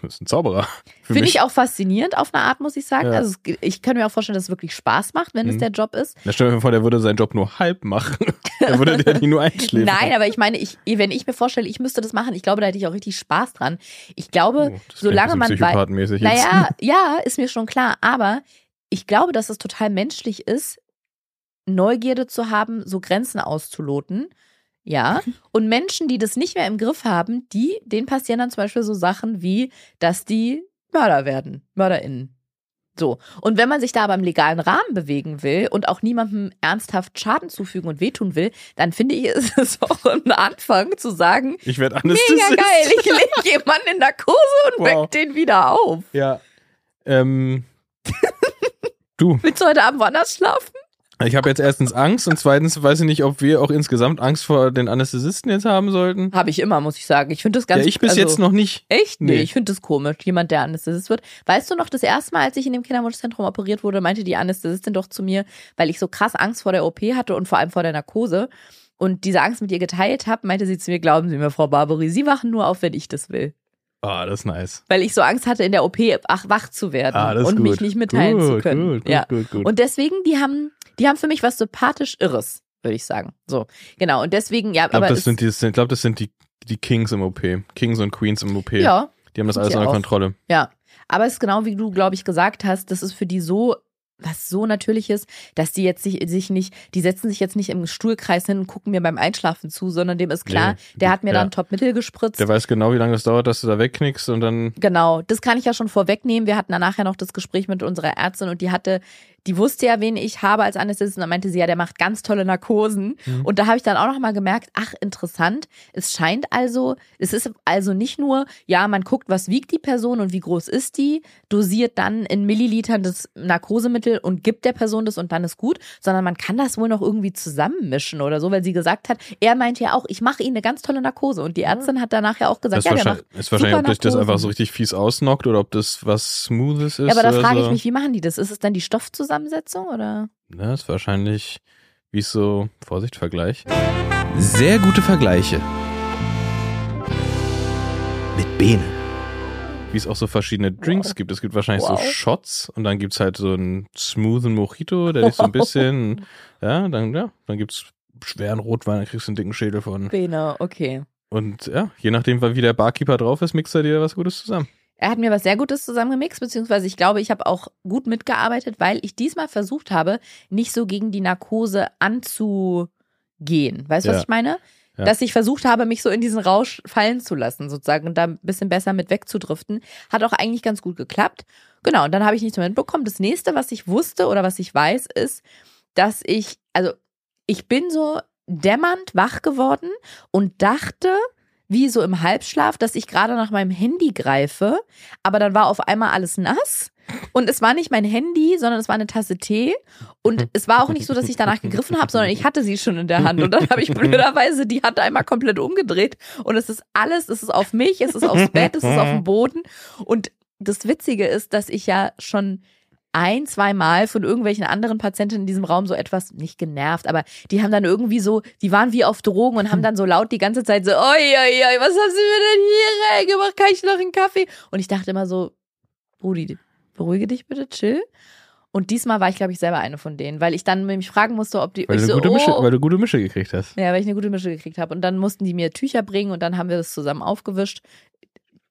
Das ist ein Zauberer. Finde ich auch faszinierend auf eine Art, muss ich sagen. Ja. Also es- ich kann mir auch vorstellen, dass es wirklich Spaß macht, wenn es Mhm. der Job ist. Da stell dir vor, der würde seinen Job nur halb machen. *laughs* er würde der die nur einschläfern. Nein, aber ich meine, ich, wenn ich mir vorstelle, ich müsste das machen, ich glaube, da hätte ich auch richtig Spaß dran. Ich glaube, Oh, solange man wei- psychopathenmäßig jetzt. naja, *laughs* ja, ist mir schon klar, aber ich glaube, dass es total menschlich ist, Neugierde zu haben, so Grenzen auszuloten. Ja, *laughs* und Menschen, die das nicht mehr im Griff haben, die, denen passieren dann zum Beispiel so Sachen wie, dass die Mörder werden, MörderInnen. So. Und wenn man sich da aber im legalen Rahmen bewegen will und auch niemandem ernsthaft Schaden zufügen und wehtun will, dann finde ich, *laughs* ist es auch ein Anfang zu sagen, Ich werde mega geil, ich lege *laughs* jemanden in Narkose und Wow. weck den wieder auf. Ja. Ähm, du, Willst du heute Abend woanders schlafen? Ich habe jetzt erstens Angst und zweitens weiß ich nicht, ob wir auch insgesamt Angst vor den Anästhesisten jetzt haben sollten. Habe ich immer, muss ich sagen. Ich finde das ganz ja, ich bis also, jetzt noch nicht. Echt? Nee, Nee. ich finde das komisch. Jemand, der Anästhesist wird. Weißt du noch, das erste Mal, als ich in dem Kinderwunschzentrum operiert wurde, meinte die Anästhesistin doch zu mir, weil ich so krass Angst vor der OP hatte und vor allem vor der Narkose und diese Angst mit ihr geteilt habe, meinte sie zu mir, glauben Sie mir, Frau Barbary, Sie wachen nur auf, wenn ich das will. Ah, das ist nice. Weil ich so Angst hatte, in der OP ach, wach zu werden Ah, und gut. mich nicht mitteilen gut, zu können. Gut, ja. gut, gut. Und deswegen, die haben, die haben für mich was sympathisch Irres, würde ich sagen. So, genau. Und deswegen, ja, ich glaube, aber das, sind die, ich glaub, das sind die, die Kings im OP. Kings und Queens im OP. ja, Die haben das alles unter. Kontrolle. Ja, aber es ist genau wie du, glaube ich, gesagt hast, das ist für die so was so natürlich ist, dass die jetzt sich, sich nicht, die setzen sich jetzt nicht im Stuhlkreis hin und gucken mir beim Einschlafen zu, sondern dem ist klar, Nee, der hat mir ja. dann Top-Mittel gespritzt. Der weiß genau, wie lange es dauert, dass du da wegknickst und dann. Genau, das kann ich ja schon vorwegnehmen. Wir hatten dann nachher noch das Gespräch mit unserer Ärztin und die hatte, die wusste ja, wen ich habe als Anästhesistin. Und dann meinte sie, ja, der macht ganz tolle Narkosen. Mhm. Und da habe ich dann auch noch mal gemerkt, ach, interessant. Es scheint also, es ist also nicht nur, ja, man guckt, was wiegt die Person und wie groß ist die, dosiert dann in Millilitern das Narkosemittel und gibt der Person das und dann ist gut, sondern man kann das wohl noch irgendwie zusammenmischen oder so, weil sie gesagt hat, er meinte ja auch, ich mache ihnen eine ganz tolle Narkose. Und die Ärztin hat danach ja auch gesagt, Das ja, der macht ist wahrscheinlich ob dich das einfach so richtig fies ausnockt oder ob das was Smoothes ist. Ja, aber da frage so. ich mich, wie machen die das? Ist es dann die Stoffzusammensetzung oder? Ja, ist wahrscheinlich, wie es so, Vorsicht, Vergleich. Sehr gute Vergleiche. Mit Bene. Wie es auch so verschiedene Drinks gibt. Es gibt wahrscheinlich Wow. so Shots und dann gibt's halt so einen smoothen Mojito, der ist so ein bisschen, *laughs* ja, dann, ja, dann gibt's schweren Rotwein, dann kriegst du einen dicken Schädel von. Bene, okay. Und ja, je nachdem, wie der Barkeeper drauf ist, mixt er dir was Gutes zusammen. Er hat mir was sehr Gutes zusammengemixt, beziehungsweise ich glaube, ich habe auch gut mitgearbeitet, weil ich diesmal versucht habe, nicht so gegen die Narkose anzugehen. Weißt du, was Ja. ich meine? Ja. Dass ich versucht habe, mich so in diesen Rausch fallen zu lassen, sozusagen, und da ein bisschen besser mit wegzudriften. Hat auch eigentlich ganz gut geklappt. Genau, und dann habe ich nichts mehr mitbekommen. Das nächste, was ich wusste oder was ich weiß, ist, dass ich, also ich bin so dämmernd wach geworden und dachte, wie so im Halbschlaf, dass ich gerade nach meinem Handy greife, aber dann war auf einmal alles nass. Und es war nicht mein Handy, sondern es war eine Tasse Tee. Und *laughs* es war auch nicht so, dass ich danach gegriffen habe, sondern ich hatte sie schon in der Hand. Und dann habe ich *laughs* blöderweise die Hand einmal komplett umgedreht. Und es ist alles, es ist auf mich, es ist aufs Bett, es ist auf dem *laughs* Boden. Und das Witzige ist, dass ich ja schon ein, zwei Mal von irgendwelchen anderen Patienten in diesem Raum so etwas, nicht genervt, aber die haben dann irgendwie so, die waren wie auf Drogen und haben dann so laut die ganze Zeit so, oi, oi, oi, was haben sie mir denn hier reingemacht? Kann ich noch einen Kaffee? Und ich dachte immer so, Brudi, beruhige dich bitte, chill. Und diesmal war ich, glaube ich, selber eine von denen, weil ich dann mich fragen musste, ob die. Weil, du, so, gute Mische, oh, weil du gute Mische gekriegt hast. ja, weil ich eine gute Mische gekriegt habe. Und dann mussten die mir Tücher bringen und dann haben wir das zusammen aufgewischt.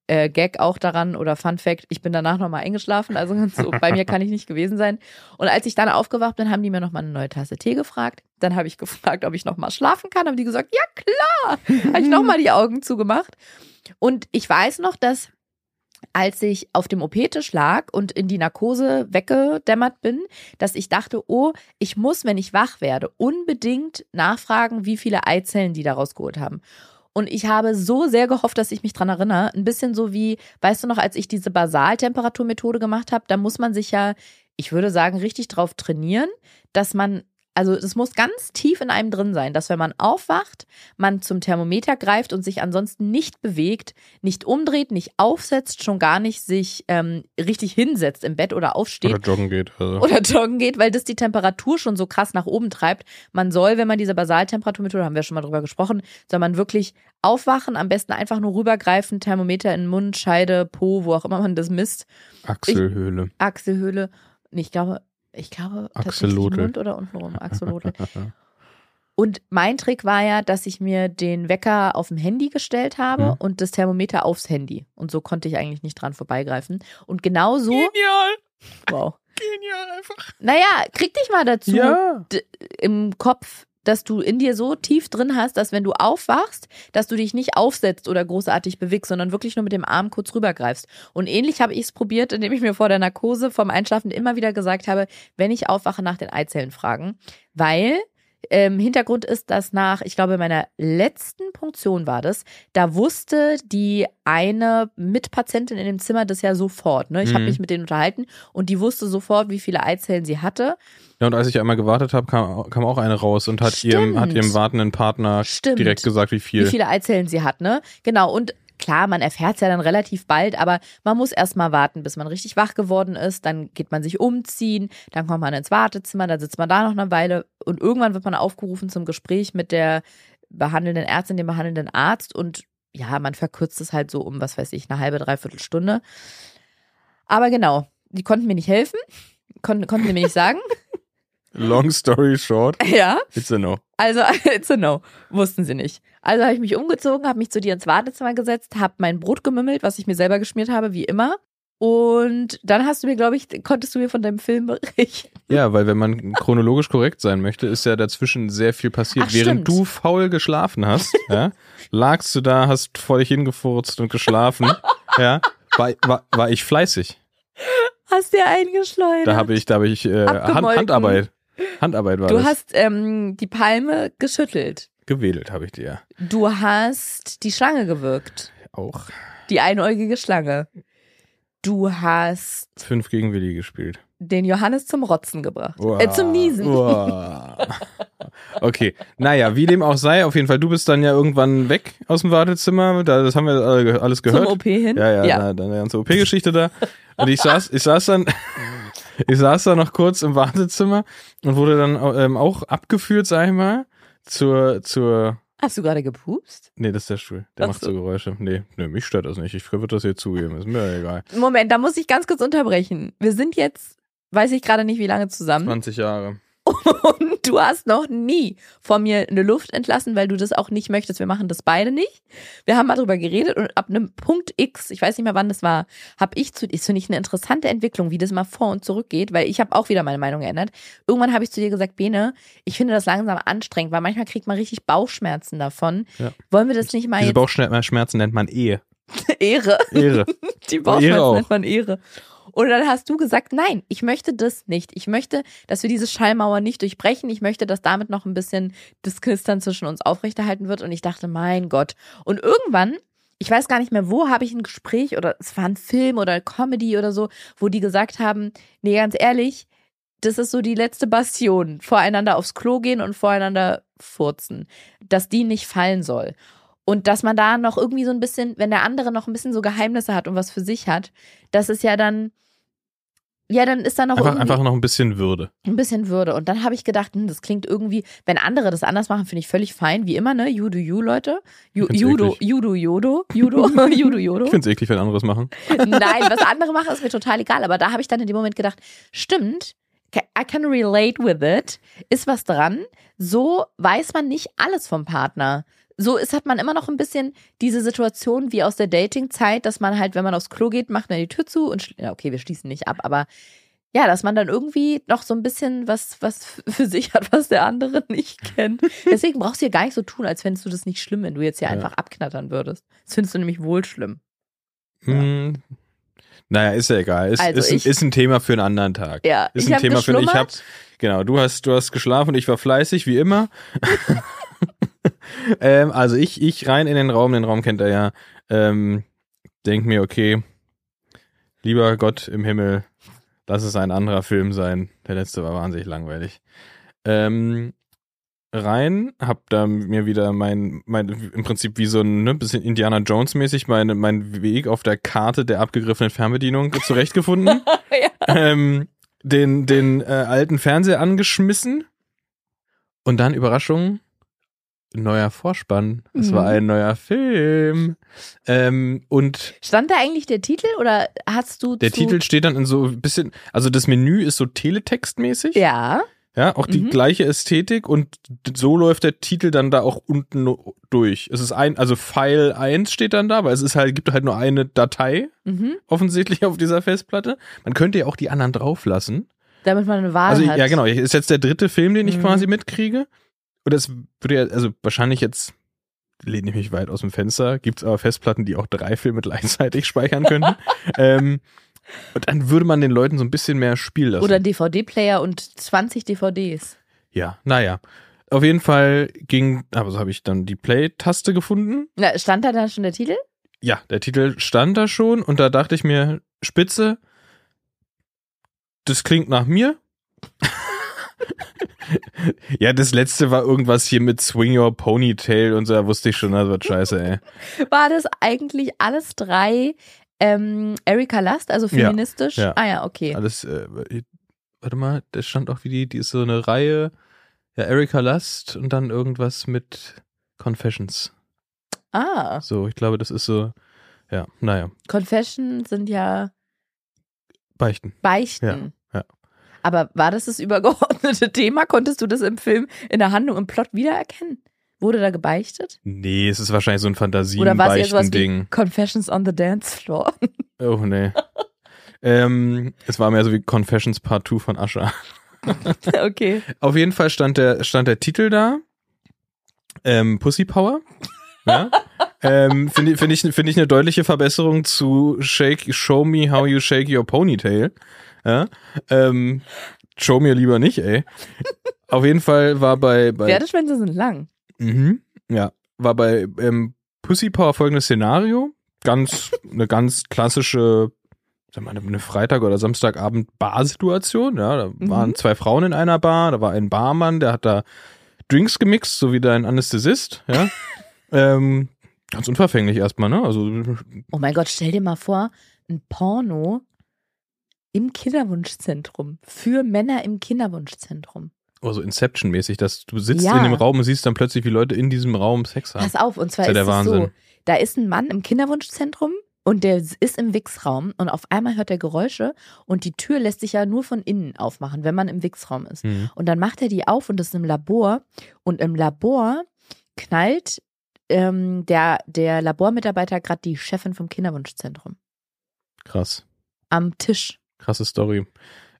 Äh, Gag auch daran oder Fun Fact, ich bin danach nochmal eingeschlafen, also ganz *laughs* so, bei mir kann ich nicht gewesen sein. Und als ich dann aufgewacht bin, haben die mir nochmal eine neue Tasse Tee gefragt. Dann habe ich gefragt, ob ich nochmal schlafen kann. Haben die gesagt, ja klar. habe ich nochmal die Augen zugemacht. Und ich weiß noch, dass als ich auf dem OP-Tisch lag und in die Narkose weggedämmert bin, dass ich dachte, oh, ich muss, wenn ich wach werde, unbedingt nachfragen, wie viele Eizellen die da rausgeholt haben. Und ich habe so sehr gehofft, dass ich mich dran erinnere. Ein bisschen so wie, weißt du noch, als ich diese Basaltemperaturmethode gemacht habe, da muss man sich ja, ich würde sagen, richtig drauf trainieren, dass man, also es muss ganz tief in einem drin sein, dass wenn man aufwacht, man zum Thermometer greift und sich ansonsten nicht bewegt, nicht umdreht, nicht aufsetzt, schon gar nicht sich ähm, richtig hinsetzt im Bett oder aufsteht Oder joggen geht. Also. oder joggen geht, weil das die Temperatur schon so krass nach oben treibt. Man soll, wenn man diese Basaltemperaturmethode, haben wir schon mal drüber gesprochen, soll man wirklich aufwachen, am besten einfach nur rübergreifen, Thermometer in den Mund, Scheide, Po, wo auch immer man das misst, Achselhöhle. Achselhöhle. Nee, ich glaube, ich glaube Axolotl. Mund oder untenrum, Axolotl. *laughs* Und mein Trick war ja, dass ich mir den Wecker auf dem Handy gestellt habe Mhm. und das Thermometer aufs Handy. Und so konnte ich eigentlich nicht dran vorbeigreifen. Und genau so, Genial. wow. Genial einfach. Naja, krieg dich mal dazu Ja. im Kopf, dass du in dir so tief drin hast, dass wenn du aufwachst, dass du dich nicht aufsetzt oder großartig bewegst, sondern wirklich nur mit dem Arm kurz rübergreifst. Und ähnlich habe ich es probiert, indem ich mir vor der Narkose vom Einschlafen immer wieder gesagt habe, wenn ich aufwache, nach den Eizellen fragen, weil ähm, Hintergrund ist, dass nach, ich glaube, meiner letzten Punktion war das, da wusste die eine Mitpatientin in dem Zimmer das ja sofort. Ne? Ich habe Mhm. mich mit denen unterhalten und die wusste sofort, wie viele Eizellen sie hatte. Ja, und als ich einmal gewartet habe, kam, kam auch eine raus und hat ihrem, hat ihrem wartenden Partner Stimmt. direkt gesagt, wie viel. wie viele Eizellen sie hat, ne? Genau, und klar, man erfährt es ja dann relativ bald, aber man muss erst mal warten, bis man richtig wach geworden ist, dann geht man sich umziehen, dann kommt man ins Wartezimmer, dann sitzt man da noch eine Weile und irgendwann wird man aufgerufen zum Gespräch mit der behandelnden Ärztin, dem behandelnden Arzt und ja, man verkürzt es halt so um, was weiß ich, eine halbe, dreiviertel Stunde. Aber genau, die konnten mir nicht helfen, konnten, konnten sie mir nicht sagen. *laughs* Long story short, ja. it's a no. Also, *laughs* it's a no. Wussten sie nicht. Also habe ich mich umgezogen, habe mich zu dir ins Wartezimmer gesetzt, habe mein Brot gemümmelt, was ich mir selber geschmiert habe, wie immer. Und dann hast du mir, glaube ich, konntest du mir von deinem Film berichten. Ja, weil wenn man chronologisch korrekt sein möchte, ist ja dazwischen sehr viel passiert. Ach, Während du faul geschlafen hast, *laughs* ja, lagst du da, hast vor dich hingefurzt und geschlafen, *laughs* ja, war, war, war ich fleißig. Hast dir eingeschleudert. Da habe ich, da habe ich äh, Hand. Handarbeit. Handarbeit war du das. hast ähm, die Palme geschüttelt. Gewedelt habe ich dir Du hast die Schlange gewirkt. auch. Die einäugige Schlange. Du hast Fünf gegen Willi gespielt. den Johannes zum Rotzen gebracht. Uah, Äh, zum Niesen. uah. *laughs* Okay, naja, wie dem auch sei, auf jeden Fall, du bist dann ja irgendwann weg aus dem Wartezimmer, da, das haben wir alles gehört. Zum OP hin. Ja, ja, ja. Deine ganze OP-Geschichte da. Und ich saß, ich saß dann, *laughs* ich saß da noch kurz im Wartezimmer und wurde dann ähm, auch abgeführt, sag ich mal, zur, zur, Hast du gerade gepupst? nee, das ist der Stuhl, der Ach macht so. so Geräusche. Nee, nee, mich stört das nicht, ich würde das hier zugeben, ist mir egal. Moment, da muss ich ganz kurz unterbrechen. Wir sind jetzt, weiß ich gerade nicht, wie lange zusammen. 20 Jahre. Und du hast noch nie von mir eine Luft entlassen, weil du das auch nicht möchtest. Wir machen das beide nicht. Wir haben mal drüber geredet und ab einem Punkt X, ich weiß nicht mehr wann das war, habe ich zu, ist finde ich eine interessante Entwicklung, wie das mal vor und zurück geht, weil ich habe auch wieder meine Meinung geändert. Irgendwann habe ich zu dir gesagt, Bene, ich finde das langsam anstrengend, weil manchmal kriegt man richtig Bauchschmerzen davon. Ja. Wollen wir das nicht mal Diese jetzt Bauchschmerzen nennt man Ehe. *laughs* Ehre? Ehre. *laughs* Die Ehre Bauchschmerzen auch. nennt man Ehre. Und dann hast du gesagt, nein, ich möchte das nicht. Ich möchte, dass wir diese Schallmauer nicht durchbrechen. Ich möchte, dass damit noch ein bisschen das Knistern zwischen uns aufrechterhalten wird. Und ich dachte, mein Gott. Und irgendwann, ich weiß gar nicht mehr, wo habe ich ein Gespräch oder es war ein Film oder Comedy oder so, wo die gesagt haben, nee, ganz ehrlich, das ist so die letzte Bastion. Voreinander aufs Klo gehen und voreinander furzen. Dass die nicht fallen soll. Und dass man da noch irgendwie so ein bisschen, wenn der andere noch ein bisschen so Geheimnisse hat und was für sich hat, das ist ja dann, ja, dann ist da noch Einfach, einfach noch ein bisschen Würde. ein bisschen Würde. Und dann habe ich gedacht, hm, das klingt irgendwie, wenn andere das anders machen, finde ich völlig fein, wie immer, ne? You do you, Leute. You, Judo. Judo, Jodo, Judo, *laughs* *laughs* Judo, Jodo. Ich find's eklig, wenn andere es machen. Nein, was andere machen, ist mir *laughs* total egal. Aber da habe ich dann in dem Moment gedacht, stimmt, I can relate with it. Ist was dran. So weiß man nicht alles vom Partner. So ist, hat man immer noch ein bisschen diese Situation wie aus der Dating-Zeit, dass man halt, wenn man aufs Klo geht, macht man die Tür zu und, ja, okay, wir schließen nicht ab, aber ja, dass man dann irgendwie noch so ein bisschen was, was für sich hat, was der andere *laughs* nicht kennt. Deswegen brauchst du ja gar nicht so tun, als fändest du das nicht schlimm, wenn du jetzt hier Ja. einfach abknattern würdest. Das findest du nämlich wohl schlimm. Ja. Hm. Naja, ist ja egal. Ist, Also ist, ein, ich- ist ein Thema für einen anderen Tag. Ja, Ist ein Thema für ich hab, genau, du hast, du hast geschlafen, ich war fleißig, wie immer. *laughs* *laughs* ähm, also ich, ich rein in den Raum, den Raum kennt er ja, ähm, denk mir, okay, lieber Gott im Himmel, lass es ein anderer Film sein. Der letzte war wahnsinnig langweilig. Ähm, rein, hab da mir wieder mein, mein im Prinzip wie so ein ne, bisschen Indiana Jones mäßig mein, mein Weg auf der Karte der abgegriffenen Fernbedienung zurechtgefunden *laughs* ähm, den, den äh, alten Fernseher angeschmissen und dann Überraschung, neuer Vorspann. Es Mhm. war ein neuer Film. Ähm, und Stand da eigentlich der Titel oder hast du der Titel steht dann in so ein bisschen, also das Menü ist so teletextmäßig. Ja. Ja, auch die Mhm. gleiche Ästhetik und so läuft der Titel dann da auch unten durch. Es ist ein, also File 1 steht dann da, weil es ist halt, gibt halt nur eine Datei Mhm. offensichtlich auf dieser Festplatte. Man könnte ja auch die anderen drauflassen. Damit man eine Wahl Also hat. ja, genau. Ist jetzt der dritte Film, den ich Mhm. quasi mitkriege. Und das würde ja, also wahrscheinlich jetzt lehne ich mich weit aus dem Fenster. Gibt es aber Festplatten, die auch drei Filme *laughs* gleichzeitig speichern können. *laughs* ähm, und dann würde man den Leuten so ein bisschen mehr Spiel lassen. Oder DVD-Player und 20 DVDs. ja, naja. auf jeden Fall ging, aber so habe ich dann die Play-Taste gefunden. Na, stand da dann schon der Titel? Ja, der Titel stand da schon und da dachte ich mir, Spitze, das klingt nach mir. Ja, das letzte war irgendwas hier mit Swing Your Ponytail und so, da wusste ich schon, das wird scheiße, ey. War das eigentlich alles drei ähm, Erika Last, also Ja, feministisch? ja. Ah ja, okay. Alles, äh, warte mal, das stand auch wie die, die ist so eine Reihe, ja, Erika Lust und dann irgendwas mit Confessions. Ah, So, ich glaube, das ist so, ja, naja, Confession sind ja beichten. Beichten. Ja, ja. Aber war das das übergeordnete *laughs* Thema? Konntest du das im Film, in der Handlung, im Plot wiedererkennen? Wurde da gebeichtet? Nee, es ist wahrscheinlich so ein Oder war es eher sowas wie Fantasien-Beichten-Ding. Confessions on the Dance Floor? *laughs* Oh, nee. ähm, es war mehr so wie Confessions Part 2 von Asher. *laughs* okay. Auf jeden Fall stand der, stand der Titel da. Ähm, Pussy Power. Ja. ähm, Finde ich- finde ich, finde ich eine deutliche Verbesserung zu Shake, Show Me How You Shake Your Ponytail. Ja. Ähm, show mir lieber nicht, ey. *laughs* Auf jeden Fall war bei, bei Pferdeschwänze sind lang. Mhm. Ja, war bei ähm, Pussy Power folgendes Szenario. Ganz, eine ganz klassische, sag mal, eine Freitag- oder Samstagabend Barsituation. Ja, da Mhm. waren zwei Frauen in einer Bar, da war ein Barmann, der hat da Drinks gemixt, so wie dein Anästhesist, ja. *laughs* ähm, ganz unverfänglich erstmal, ne? Also, Oh mein Gott, stell dir mal vor, ein Porno im Kinderwunschzentrum. Für Männer im Kinderwunschzentrum. also Inception-mäßig, dass du sitzt Ja. in dem Raum und siehst dann plötzlich, wie Leute in diesem Raum Sex haben. Pass auf, und zwar Ist ist, ja der es so, Wahnsinn. da ist ein Mann im Kinderwunschzentrum und der ist im Wichsraum und auf einmal hört er Geräusche und die Tür lässt sich ja nur von innen aufmachen, wenn man im Wichsraum ist. Mhm. Und dann macht er die auf und das ist im Labor und im Labor knallt ähm, der, der Labormitarbeiter gerade die Chefin vom Kinderwunschzentrum Krass. am Tisch. Krasse Story.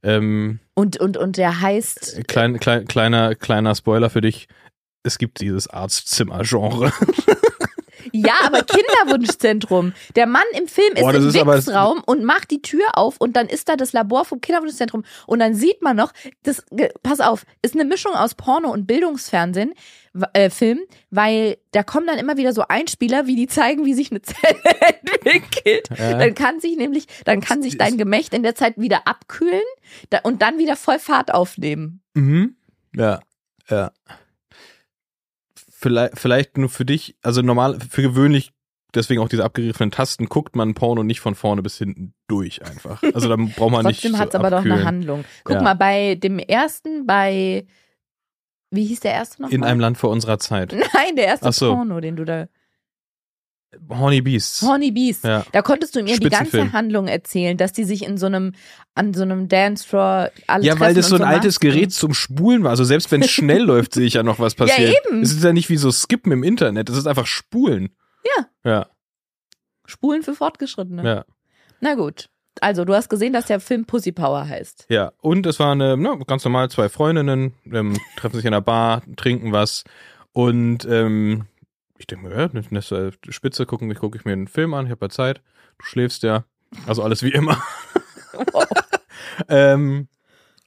Ähm, Und, und, und der heißt, Klein, klein, kleiner, kleiner Spoiler für dich. Es gibt dieses Arztzimmer-Genre. *laughs* ja, aber Kinderwunschzentrum. Der Mann im Film ist Boah, im ist aber- Wichsraum und macht die Tür auf und dann ist da das Labor vom Kinderwunschzentrum und dann sieht man noch, das, pass auf, ist eine Mischung aus Porno und Bildungsfernsehen, äh, Film, weil da kommen dann immer wieder so Einspieler, wie die zeigen, wie sich eine Zelle *laughs* entwickelt. Ja. Dann kann sich nämlich, dann kann sich dein Gemächt in der Zeit wieder abkühlen und dann wieder voll Fahrt aufnehmen. Mhm. Ja, ja. Vielleicht, vielleicht nur für dich, also normal, für gewöhnlich, deswegen auch diese abgeriffenen Tasten, guckt man Porno nicht von vorne bis hinten durch einfach. Also da braucht man nicht. Trotzdem so hat es aber doch eine. Handlung. Guck Ja. mal, bei dem ersten, bei, wie hieß der erste noch? In mal? einem Land vor unserer Zeit. *laughs* Nein, der erste so. Porno, den du da. Horny Beasts. Horny Beast. Ja. Da konntest du mir die ganze. Handlung erzählen, dass die sich in so einem, an so einem Dancefloor alle Ja, weil das so ein altes Masken. Gerät zum Spulen war. Also selbst wenn es schnell *laughs* läuft, sehe ich ja noch, was Ja, passiert. eben. Es ist ja nicht wie so Skippen im Internet. Es ist einfach Spulen. Ja. Ja, Spulen für Fortgeschrittene. ja. Na gut. Also, du hast gesehen, dass der Film Pussy Power heißt. Ja, und es waren na, ganz normal zwei Freundinnen, ähm, treffen sich in der Bar, trinken was und ähm, ich denke mir, ja, eine eine Spitze gucken, ich gucke ich mir einen Film an, ich habe ja Zeit, du schläfst ja, also alles wie immer. *laughs* ähm,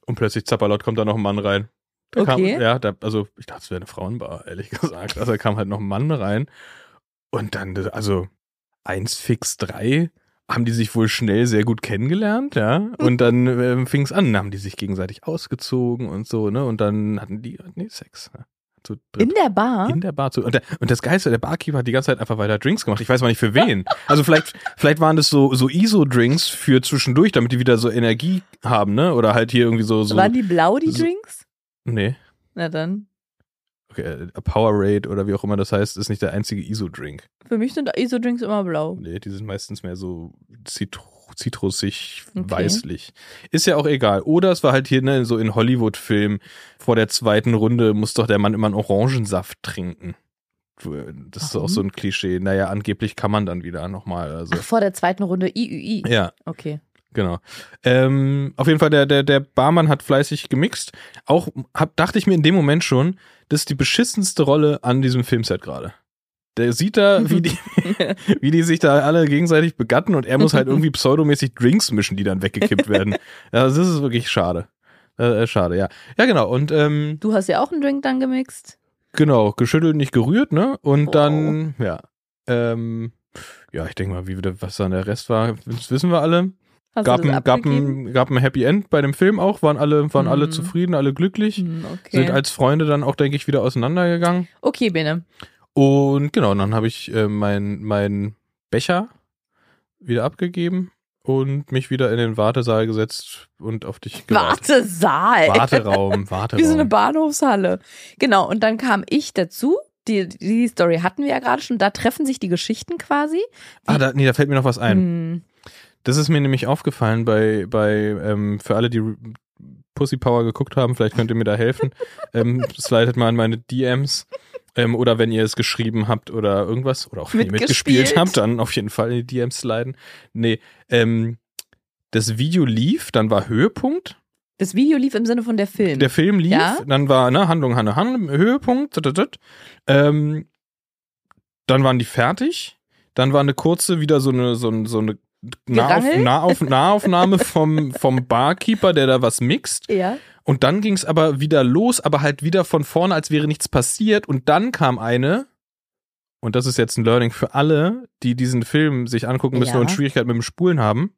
und plötzlich zapperlaut kommt da noch ein Mann rein. Da Okay. Kam, ja, da, also ich dachte, es wäre eine Frauenbar, ehrlich *laughs* gesagt. Also da kam halt noch ein Mann rein und dann, also eins fix drei haben die sich wohl schnell sehr gut kennengelernt, ja. Und *laughs* dann ähm, fing es an, haben die sich gegenseitig ausgezogen und so, ne? Und dann hatten die, nee, Sex. Ja. Zu dritt. In der Bar? In der Bar zu. Und, der, und das Geilste, der Barkeeper hat die ganze Zeit einfach weiter Drinks gemacht. Ich weiß mal nicht für wen. *laughs* Also vielleicht, vielleicht waren das so, so ISO-Drinks für zwischendurch, damit die wieder so Energie haben, ne? Oder halt hier irgendwie so. so Waren die blau, die so- Drinks? nee. Na dann. Okay, äh, Powerade oder wie auch immer das heißt, ist nicht der einzige ISO-Drink. Für mich sind ISO-Drinks immer blau. Nee, die sind meistens mehr so zitru zitrusig, Okay. weißlich. Ist ja auch egal. Oder es war halt hier ne, so in Hollywood-Filmen, vor der zweiten Runde muss doch der Mann immer einen Orangensaft trinken. Das ist auch Warum? so ein Klischee. Naja, angeblich kann man dann wieder nochmal. Also. Ach, vor der zweiten Runde IÜI. Ja, Okay. genau. Ähm, auf jeden Fall, der, der, der Barmann hat fleißig gemixt. Auch hab, dachte ich mir in dem Moment schon, das ist die beschissenste Rolle an diesem Filmset gerade. Der sieht da, wie die, *laughs* wie die sich da alle gegenseitig begatten und er muss halt irgendwie pseudomäßig Drinks mischen, die dann weggekippt werden. *laughs* Ja, das ist wirklich schade. Äh, äh, schade, ja. Ja, genau. Und ähm, Du hast ja auch einen Drink dann gemixt. genau, geschüttelt, nicht gerührt, ne? Und Wow. dann, ja. Ähm, ja, ich denke mal, wie wieder, was dann der Rest war, das wissen wir alle. Hast Gab ein, gab, ein, gab ein Happy End bei dem Film auch, waren alle, waren alle Mhm. zufrieden, alle glücklich. Hm, Sind okay. als Freunde dann auch, denke ich, wieder auseinandergegangen. okay, Bene. Und genau, dann habe ich äh, mein, mein Becher wieder abgegeben und mich wieder in den Wartesaal gesetzt und auf dich gewartet. Wartesaal. Warteraum, Warteraum. *laughs* Wie so eine Bahnhofshalle. Genau, und dann kam ich dazu. Die, die Story hatten wir ja gerade schon. Da treffen sich die Geschichten quasi. ah, da, nee, da fällt mir noch was ein. Hm, Das ist mir nämlich aufgefallen bei, bei ähm, für alle, die Pussy Power geguckt haben, vielleicht könnt ihr mir da helfen. *laughs* ähm, slidet mal in meine DMs. Ähm, oder wenn ihr es geschrieben habt oder irgendwas, oder auch wenn ihr Mitgespielt. mitgespielt habt, dann auf jeden Fall in die DMs sliden. Nee, ähm, das Video lief, dann war Höhepunkt. Das Video lief im Sinne von der Film. Der Film lief, Ja. dann war ne, Handlung, Handlung, Handlung, Höhepunkt. tut, tut. Ähm, dann waren die fertig. Dann war eine kurze, wieder so eine, so, so eine Nahauf? Nahauf, Nahaufnahme vom, vom Barkeeper, der da was mixt. ja. Und dann ging es aber wieder los, aber halt wieder von vorne, als wäre nichts passiert. Und dann kam eine, und das ist jetzt ein Learning für alle, die diesen Film sich angucken müssen Ja. und Schwierigkeiten mit dem Spulen haben.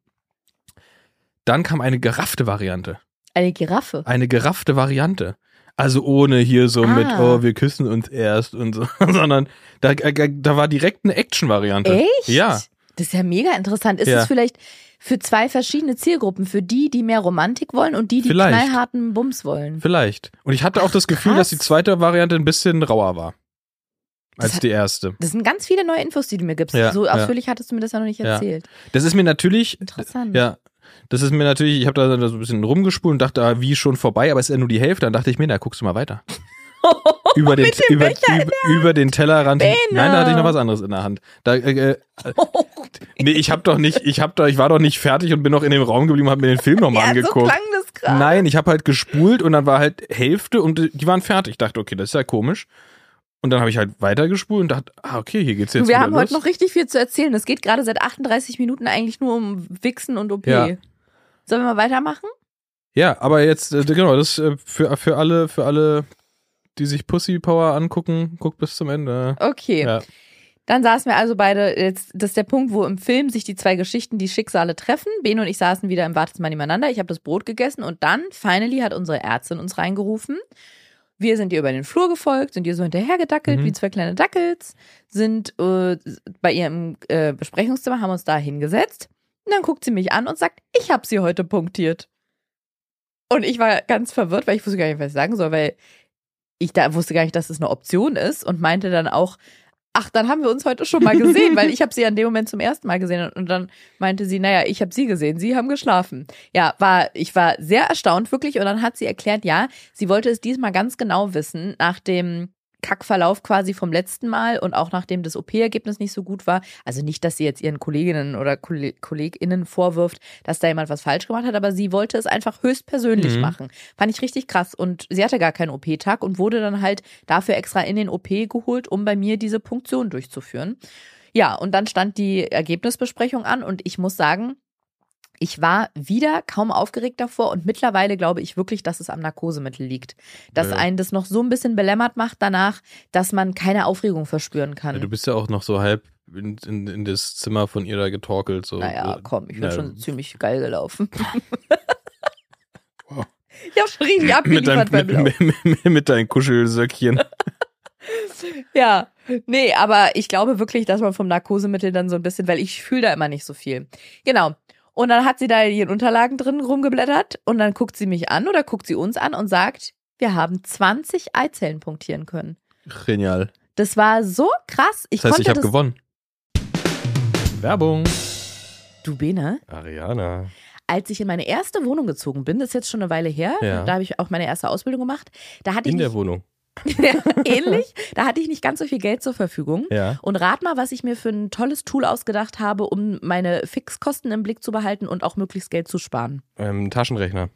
Dann kam eine geraffte Variante Eine Giraffe. eine geraffte Variante. Also ohne hier so mit, Ah. oh, wir küssen uns erst und so, *laughs* sondern da, äh, da war direkt eine Action-Variante. Echt? Ja. Das ist ja mega interessant. Ist Ja. es vielleicht für zwei verschiedene Zielgruppen? Für die, die mehr Romantik wollen und die, die Vielleicht. knallharten Bums wollen? Vielleicht. Und ich hatte auch das Gefühl, krass. dass die zweite Variante ein bisschen rauer war. Als hat- die erste. Das sind ganz viele neue Infos, die du mir gibst. Ja, so ja. ausführlich hattest du mir das ja noch nicht Ja. erzählt. Das ist mir natürlich, Interessant. ja, das ist mir natürlich, ich habe da so ein bisschen rumgespult und dachte, ah, wie schon vorbei, aber es ist ja nur die Hälfte. Dann dachte ich mir, na, guckst du mal weiter. *laughs* über den, über, über, über den Tellerrand. Bene. Nein, da hatte ich noch was anderes in der Hand. Da, äh, äh, *laughs* nee, ich habe doch nicht, ich habe doch, ich war doch nicht fertig und bin noch in dem Raum geblieben und habe mir den Film nochmal ja, so angeguckt. klang das gerade. Nein, ich habe halt gespult und dann war halt Hälfte und die waren fertig. Ich dachte, okay, das ist ja komisch. Und dann habe ich halt weitergespult und dachte, ah, okay, hier geht's jetzt wir haben los. heute noch richtig viel zu erzählen. Es geht gerade seit 38 Minuten eigentlich nur um Wichsen und OP. Ja. Sollen wir mal weitermachen? Ja, aber jetzt, äh, genau, das äh, für, für alle, für alle, die sich Pussy Power angucken, guckt bis zum Ende. Okay. Ja. Dann saßen wir also beide, jetzt, das ist der Punkt, wo im Film sich die zwei Geschichten, die Schicksale treffen. Ben und ich saßen wieder im Wartezimmer nebeneinander. Ich habe das Brot gegessen und dann, finally, hat unsere Ärztin uns reingerufen. Wir sind ihr über den Flur gefolgt, sind ihr so hinterhergedackelt Mhm. wie zwei kleine Dackels, sind äh, bei ihr im äh, Besprechungszimmer, haben uns da hingesetzt. Und dann guckt sie mich an und sagt, ich habe sie heute punktiert. Und ich war ganz verwirrt, weil ich wusste gar nicht, was ich sagen soll, weil ich da wusste gar nicht, dass es eine Option ist und meinte dann auch, ach, dann haben wir uns heute schon mal gesehen, weil ich habe sie an dem Moment zum ersten Mal gesehen und dann meinte sie, naja, ich habe sie gesehen, sie haben geschlafen. Ja, war ich war sehr erstaunt wirklich und dann hat sie erklärt, ja, sie wollte es diesmal ganz genau wissen nach dem Kackverlauf quasi vom letzten Mal und auch nachdem das OP-Ergebnis nicht so gut war. Also nicht, dass sie jetzt ihren Kolleginnen oder Kolle- KollegInnen vorwirft, dass da jemand was falsch gemacht hat, aber sie wollte es einfach höchstpersönlich Mhm. machen. Fand ich richtig krass. Und sie hatte gar keinen OP-Tag und wurde dann halt dafür extra in den OP geholt, um bei mir diese Punktion durchzuführen. Ja, und dann stand die Ergebnisbesprechung an und ich muss sagen, ich war wieder kaum aufgeregt davor und mittlerweile glaube ich wirklich, dass es am Narkosemittel liegt. Dass Ja. einen das noch so ein bisschen belämmert macht danach, dass man keine Aufregung verspüren kann. Ja, du bist ja auch noch so halb in, in, in das Zimmer von ihr da getorkelt. So. Naja, so, komm, ich bin ja, schon ziemlich geil gelaufen. Wow. *laughs* Ich habe schon richtig mit, abgeliefert beim deinem, Laufen. mit, mit, mit deinen Kuschelsöckchen. *laughs* Ja, nee, aber ich glaube wirklich, dass man vom Narkosemittel dann so ein bisschen, weil ich fühle da immer nicht so viel. Genau. Und dann hat sie da in ihren Unterlagen drin rumgeblättert und dann guckt sie mich an oder guckt sie uns an und sagt, wir haben 20 Eizellen punktieren können. Genial. Das war so krass. Ich Das heißt, ich konnte habe das. gewonnen. Werbung. Du Bene, Ariana. als ich in meine erste Wohnung gezogen bin, das ist jetzt schon eine Weile her, Ja. da habe ich auch meine erste Ausbildung gemacht, da hatte ich In der nicht, Wohnung. Ähnlich, da hatte ich nicht ganz so viel Geld zur Verfügung. Ja. Und rat mal, was ich mir für ein tolles Tool ausgedacht habe, um meine Fixkosten im Blick zu behalten und auch möglichst Geld zu sparen. Ähm, Taschenrechner.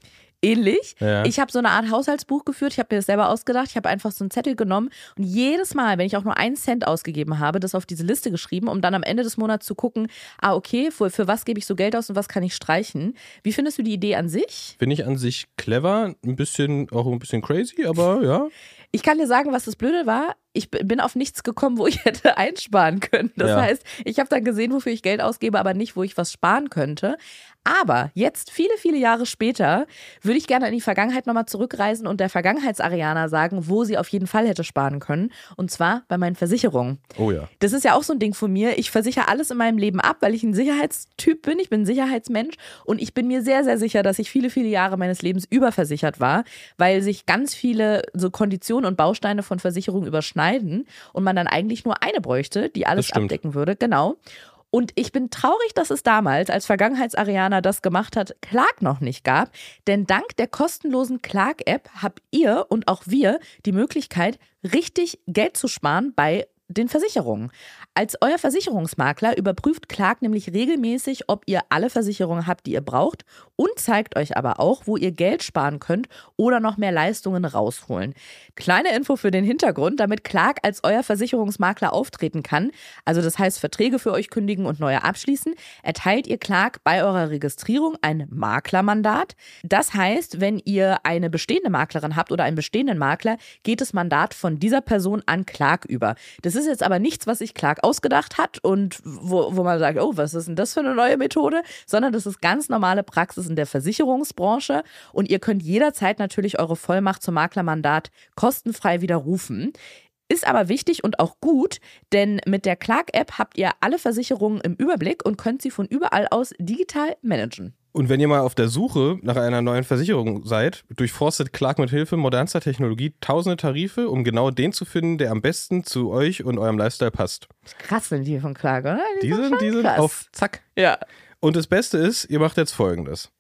ähnlich. Ja. Ich habe so eine Art Haushaltsbuch geführt. Ich habe mir das selber ausgedacht. Ich habe einfach so einen Zettel genommen und jedes Mal, wenn ich auch nur einen Cent ausgegeben habe, das auf diese Liste geschrieben, um dann am Ende des Monats zu gucken, ah, okay, für, für was gebe ich so Geld aus und was kann ich streichen. Wie findest du die Idee an sich? Finde ich an sich clever, ein bisschen, auch ein bisschen crazy, aber ja. *laughs* Ich kann dir sagen, was das Blöde war. Ich bin auf nichts gekommen, wo ich *laughs* hätte einsparen können. Das Ja. heißt, ich habe dann gesehen, wofür ich Geld ausgebe, aber nicht, wo ich was sparen könnte. Aber jetzt, viele, viele Jahre später, würde ich gerne in die Vergangenheit nochmal zurückreisen und der Vergangenheits-Ariana sagen, wo sie auf jeden Fall hätte sparen können. Und zwar bei meinen Versicherungen. Oh ja. Das ist ja auch so ein Ding von mir. Ich versichere alles in meinem Leben ab, weil ich ein Sicherheitstyp bin. Ich bin ein Sicherheitsmensch und ich bin mir sehr, sehr sicher, dass ich viele, viele Jahre meines Lebens überversichert war, weil sich ganz viele so Konditionen und Bausteine von Versicherungen überschneiden und man dann eigentlich nur eine bräuchte, die alles abdecken würde. Genau. Und ich bin traurig, dass es damals, als Vergangenheits-Ariana das gemacht hat, Clark noch nicht gab. Denn dank der kostenlosen Clark-App habt ihr und auch wir die Möglichkeit, richtig Geld zu sparen bei den Versicherungen. Als euer Versicherungsmakler überprüft Clark nämlich regelmäßig, ob ihr alle Versicherungen habt, die ihr braucht und zeigt euch aber auch, wo ihr Geld sparen könnt oder noch mehr Leistungen rausholen. Kleine Info für den Hintergrund, damit Clark als euer Versicherungsmakler auftreten kann, also das heißt Verträge für euch kündigen und neue abschließen, erteilt ihr Clark bei eurer Registrierung ein Maklermandat. Das heißt, wenn ihr eine bestehende Maklerin habt oder einen bestehenden Makler, geht das Mandat von dieser Person an Clark über. Das ist jetzt aber nichts, was sich Clark ausgedacht hat und wo, wo man sagt, oh, was ist denn das für eine neue Methode, sondern das ist ganz normale Praxis in der Versicherungsbranche und ihr könnt jederzeit natürlich eure Vollmacht zum Maklermandat kostenfrei widerrufen. Ist aber wichtig und auch gut, denn mit der Clark-App habt ihr alle Versicherungen im Überblick und könnt sie von überall aus digital managen. Und wenn ihr mal auf der Suche nach einer neuen Versicherung seid, durchforstet Clark mit Hilfe modernster Technologie tausende Tarife, um genau den zu finden, der am besten zu euch und eurem Lifestyle passt. Krass sind die von Clark, oder? Die sind sind, die sind krass. auf Zack. Ja. Und das Beste ist, ihr macht jetzt folgendes.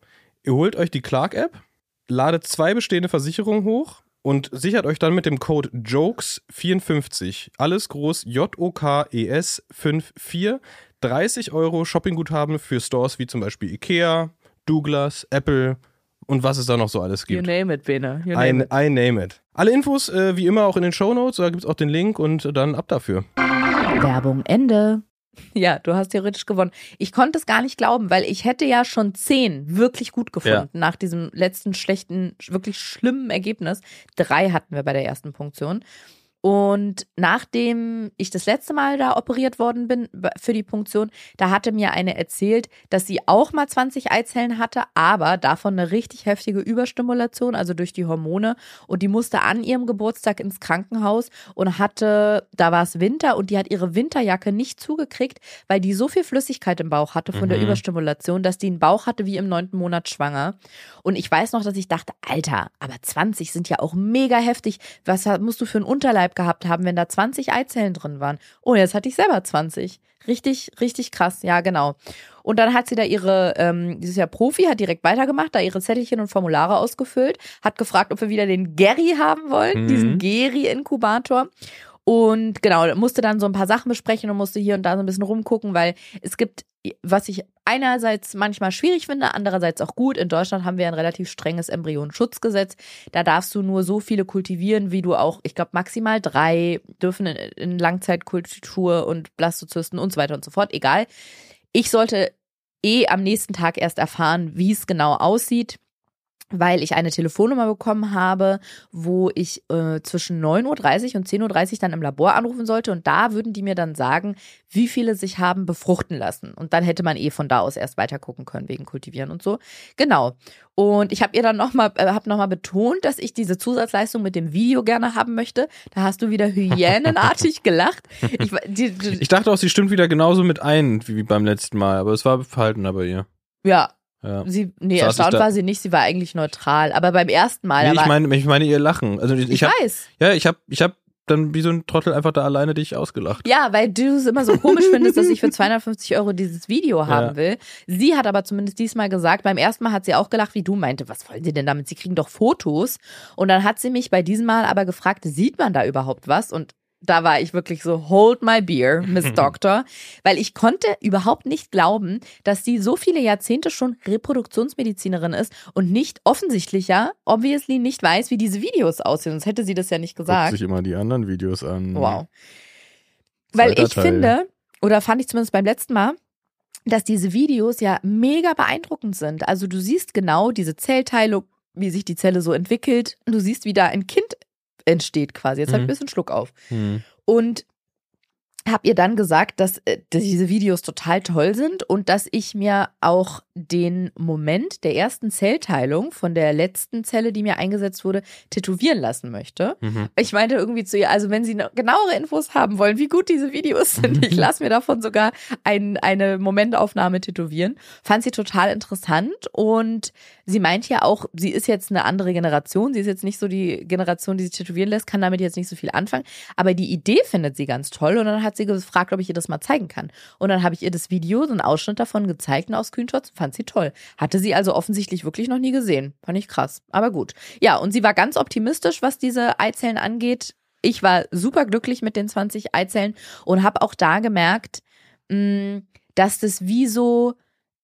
Ihr holt euch die Clark-App, ladet zwei bestehende Versicherungen hoch und sichert euch dann mit dem Code JOKES54, alles groß J-O-K-E-S 54, 30 Euro Shoppingguthaben für Stores wie zum Beispiel Ikea, Douglas, Apple und was es da noch so alles You gibt. name it, Bene. You I, name it. I name it. Alle Infos äh, wie immer auch in den Shownotes, da gibt es auch den Link und dann ab dafür. Werbung Ende. Ja, du hast theoretisch gewonnen. Ich konnte es gar nicht glauben, weil ich hätte ja schon zehn wirklich gut gefunden nach diesem letzten schlechten, wirklich schlimmen Ergebnis. Drei hatten wir bei der ersten Punktion. Und nachdem ich das letzte Mal da operiert worden bin für die Punktion, da hatte mir eine erzählt, dass sie auch mal 20 Eizellen hatte, aber davon eine richtig heftige Überstimulation, also durch die Hormone. Und die musste an ihrem Geburtstag ins Krankenhaus und hatte, da war es Winter und die hat ihre Winterjacke nicht zugekriegt, weil die so viel Flüssigkeit im Bauch hatte von der Mhm. Überstimulation, dass die einen Bauch hatte wie im neunten Monat schwanger. Und ich weiß noch, dass ich dachte, Alter, aber 20 sind ja auch mega heftig. Was musst du für einen Unterleib gehabt haben, wenn da 20 Eizellen drin waren? Oh, jetzt hatte ich selber 20. Richtig, richtig krass. Ja, genau. Und dann hat sie da ihre, ähm, die ist ja Profi, hat direkt weitergemacht, da ihre Zettelchen und Formulare ausgefüllt, hat gefragt, ob wir wieder den Gary haben wollen, Mhm. diesen Geri-Inkubator. Und genau, musste dann so ein paar Sachen besprechen und musste hier und da so ein bisschen rumgucken, weil es gibt, was ich einerseits manchmal schwierig finde, andererseits auch gut. In Deutschland haben wir ein relativ strenges Embryonenschutzgesetz. Da darfst du nur so viele kultivieren, wie du auch, ich glaube, maximal drei dürfen in, in Langzeitkultur und Blastozysten und so weiter und so fort. Egal. Ich sollte eh am nächsten Tag erst erfahren, wie es genau aussieht weil ich eine Telefonnummer bekommen habe, wo ich äh, zwischen 9.30 Uhr und 10.30 Uhr dann im Labor anrufen sollte und da würden die mir dann sagen, wie viele sich haben befruchten lassen. Und dann hätte man eh von da aus erst weiter gucken können, wegen Kultivieren und so. Genau. Und ich habe ihr dann nochmal, äh, nochmal betont, dass ich diese Zusatzleistung mit dem Video gerne haben möchte. Da hast du wieder hyänenartig *laughs* gelacht. Ich, die, die, Ich dachte auch, sie stimmt wieder genauso mit ein wie beim letzten Mal, aber es war verhaltener bei ihr. ja, Ja. sie, nee, Saß erstaunt war sie nicht, sie war eigentlich neutral. Aber beim ersten Mal, Nee, ich meine, ich meine ihr Lachen. Also ich, ich, hab, weiß. ja, ich hab, ich hab dann wie so ein Trottel einfach da alleine dich ausgelacht. Ja, weil du es immer so komisch findest, dass ich für *laughs* 250 Euro dieses Video haben Ja. will. Sie hat aber zumindest diesmal gesagt, beim ersten Mal hat sie auch gelacht, wie du meinte, was wollen sie denn damit? Sie kriegen doch Fotos. Und dann hat sie mich bei diesem Mal aber gefragt, sieht man da überhaupt was? Und da war ich wirklich so, hold my beer, Miss *laughs* Doctor. Weil ich konnte überhaupt nicht glauben, dass sie so viele Jahrzehnte schon Reproduktionsmedizinerin ist und nicht offensichtlicher, obviously nicht weiß, wie diese Videos aussehen. Sonst hätte sie das ja nicht Guckt gesagt. sich immer die anderen Videos an. Wow. Weil ich Teil. finde, oder fand ich zumindest beim letzten Mal, dass diese Videos ja mega beeindruckend sind. Also du siehst genau diese Zellteilung, wie sich die Zelle so entwickelt. Und du siehst, wie da ein Kind entsteht quasi. Jetzt habe ich Mhm. ein bisschen Schluck auf. Hm. Und habe ihr dann gesagt, dass, äh, dass diese Videos total toll sind und dass ich mir auch den Moment der ersten Zellteilung von der letzten Zelle, die mir eingesetzt wurde, tätowieren lassen möchte. Mhm. Ich meinte irgendwie zu ihr, also wenn Sie genauere Infos haben wollen, wie gut diese Videos *laughs* sind, ich lasse mir davon sogar ein, eine Momentaufnahme tätowieren. Fand sie total interessant und sie meint ja auch, sie ist jetzt eine andere Generation, sie ist jetzt nicht so die Generation, die sich tätowieren lässt, kann damit jetzt nicht so viel anfangen, aber die Idee findet sie ganz toll und dann hat sie gefragt, ob ich ihr das mal zeigen kann. Und dann habe ich ihr das Video, so einen Ausschnitt davon gezeigt und aus Screenshots fand sie toll. Hatte sie also offensichtlich wirklich noch nie gesehen. Fand ich krass, aber gut. Ja, und sie war ganz optimistisch, was diese Eizellen angeht. Ich war super glücklich mit den 20 Eizellen und habe auch da gemerkt, mh, dass das wie so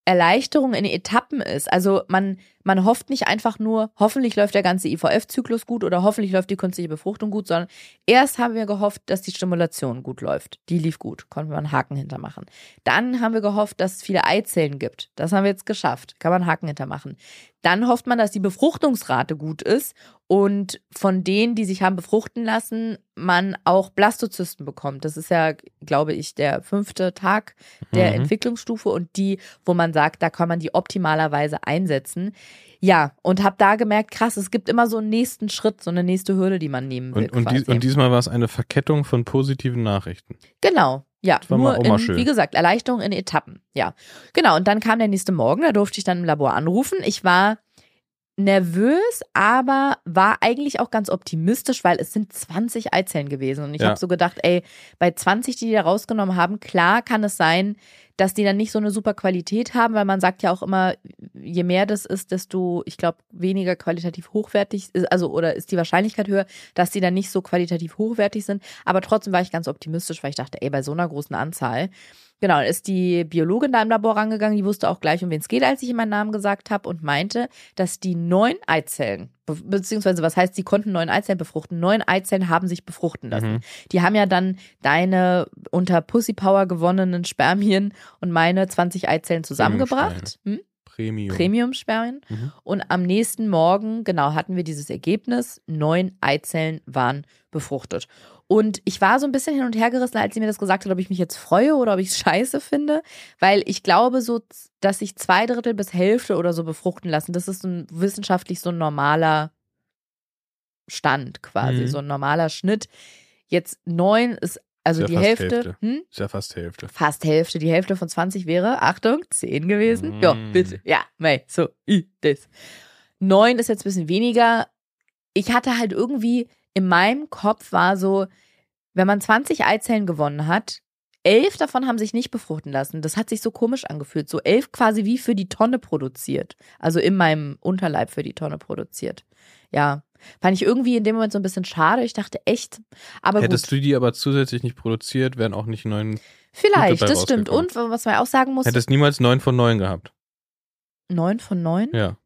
Erleichterung in Etappen ist. Also man, man hofft nicht einfach nur, hoffentlich läuft der ganze IVF-Zyklus gut oder hoffentlich läuft die künstliche Befruchtung gut, sondern erst haben wir gehofft, dass die Stimulation gut läuft. Die lief gut, konnten wir einen Haken hintermachen. Dann haben wir gehofft, dass es viele Eizellen gibt. Das haben wir jetzt geschafft, kann man einen Haken hintermachen. Dann hofft man, dass die Befruchtungsrate gut ist und von denen, die sich haben befruchten lassen, man auch Blastozysten bekommt. Das ist ja, glaube ich, der fünfte Tag der Mhm. Entwicklungsstufe und die, wo man sagt, da kann man die optimalerweise einsetzen. Ja, und habe da gemerkt, krass, es gibt immer so einen nächsten Schritt, so eine nächste Hürde, die man nehmen will. Und, und, dies, und diesmal war es eine Verkettung von positiven Nachrichten. Genau. Ja, war nur mal auch mal in, schön. wie gesagt, Erleichterung in Etappen. Ja, genau. Und dann kam der nächste Morgen, da durfte ich dann im Labor anrufen. Ich war nervös, aber war eigentlich auch ganz optimistisch, weil es sind 20 Eizellen gewesen. Und ich Ja. habe so gedacht, ey, bei 20, die die da rausgenommen haben, klar kann es sein, dass die dann nicht so eine super Qualität haben, weil man sagt ja auch immer, je mehr das ist, desto, ich glaube, weniger qualitativ hochwertig ist, also oder ist die Wahrscheinlichkeit höher, dass die dann nicht so qualitativ hochwertig sind. Aber trotzdem war ich ganz optimistisch, weil ich dachte, ey, bei so einer großen Anzahl. Genau, ist die Biologin da im Labor rangegangen, die wusste auch gleich, um wen es geht, als ich meinen Namen gesagt habe und meinte, dass die neun Eizellen, beziehungsweise was heißt, sie konnten neun Eizellen befruchten, neun Eizellen haben sich befruchten lassen. Mhm. Die haben ja dann deine unter Pussy Power gewonnenen Spermien und meine 20 Eizellen zusammengebracht. Hm? Premium. Premium-Spermien. Mhm. Und am nächsten Morgen, genau, hatten wir dieses Ergebnis. Neun Eizellen waren befruchtet. Und ich war so ein bisschen hin und her gerissen, als sie mir das gesagt hat, ob ich mich jetzt freue oder ob ich es *laughs* scheiße finde. Weil ich glaube so, dass sich zwei Drittel bis Hälfte oder so befruchten lassen. Das ist ein, wissenschaftlich so ein normaler Stand quasi, Mhm. so ein normaler Schnitt. Jetzt neun ist also Ist die Hälfte. Hälfte. Hm? Ist ja fast Hälfte. fast Hälfte. Die Hälfte von 20 wäre, Achtung, 10 gewesen. Mm. Ja, bitte. Ja, mei, so, i, das. 9 ist jetzt ein bisschen weniger. Ich hatte halt irgendwie, in meinem Kopf war so, wenn man 20 Eizellen gewonnen hat, elf davon haben sich nicht befruchten lassen. Das hat sich so komisch angefühlt. So elf quasi wie für die Tonne produziert. Also in meinem Unterleib für die Tonne produziert. Ja. Fand ich irgendwie in dem Moment so ein bisschen schade. Ich dachte echt, aber Hättest gut. du die aber zusätzlich nicht produziert, wären auch nicht neun. Vielleicht, das stimmt. Und was man auch sagen muss, Hättest niemals neun von neun gehabt. Neun von neun? Ja.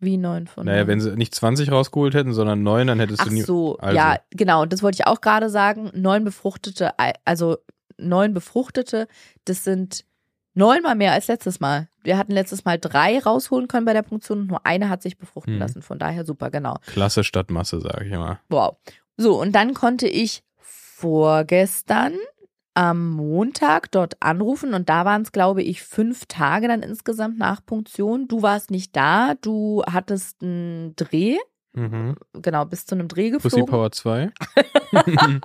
Wie neun von Naja, neun? wenn sie nicht 20 rausgeholt hätten, sondern neun, dann hättest Ach du nie. so, also. ja, genau. Das wollte ich auch gerade sagen. Neun befruchtete, also neun befruchtete, das sind neunmal mehr als letztes Mal. Wir hatten letztes Mal drei rausholen können bei der Punktion und nur eine hat sich befruchten Mhm. lassen. Von daher super, genau. Klasse statt Masse, sage ich immer. Wow. So, und dann konnte ich vorgestern am Montag dort anrufen und da waren es, glaube ich, fünf Tage dann insgesamt nach Punktion. Du warst nicht da, du hattest einen Dreh, Mhm. genau, bis zu einem Dreh Pussy geflogen Power 2. *laughs* *laughs*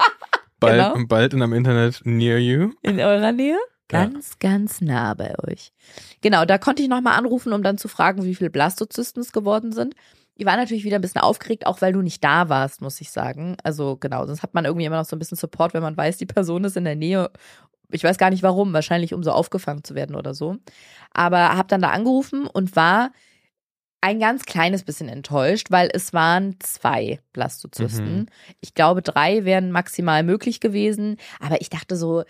bald, Genau. bald in einem Internet near you. in eurer Nähe. Ja. Ganz, ganz nah bei euch. Genau, da konnte ich nochmal anrufen, um dann zu fragen, wie viele Blastozysten es geworden sind. Ich war natürlich wieder ein bisschen aufgeregt, auch weil du nicht da warst, muss ich sagen. Also genau, sonst hat man irgendwie immer noch so ein bisschen Support, wenn man weiß, die Person ist in der Nähe. Ich weiß gar nicht warum, wahrscheinlich um so aufgefangen zu werden oder so. Aber habe dann da angerufen und war ein ganz kleines bisschen enttäuscht, weil es waren zwei Blastozysten. Mhm. Ich glaube, drei wären maximal möglich gewesen, aber ich dachte so,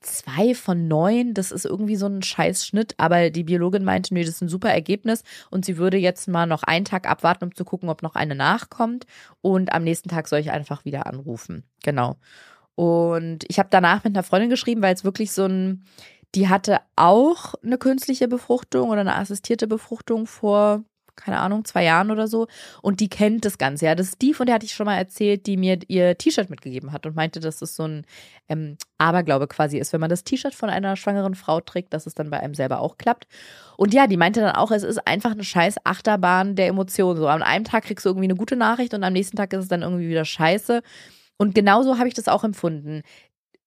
zwei von neun, das ist irgendwie so ein Scheißschnitt, aber die Biologin meinte, nee, das ist ein super Ergebnis und sie würde jetzt mal noch einen Tag abwarten, um zu gucken, ob noch eine nachkommt und am nächsten Tag soll ich einfach wieder anrufen. Genau. Und ich habe danach mit einer Freundin geschrieben, weil es wirklich so ein, die hatte auch eine künstliche Befruchtung oder eine assistierte Befruchtung vor keine Ahnung, zwei Jahren oder so. Und die kennt das Ganze. Ja, das ist die, von der hatte ich schon mal erzählt, die mir ihr T-Shirt mitgegeben hat und meinte, dass es so ein ähm, Aberglaube quasi ist, wenn man das T-Shirt von einer schwangeren Frau trägt, dass es dann bei einem selber auch klappt. Und ja, die meinte dann auch, es ist einfach eine scheiß Achterbahn der Emotionen. So an einem Tag kriegst du irgendwie eine gute Nachricht und am nächsten Tag ist es dann irgendwie wieder scheiße. Und genauso habe ich das auch empfunden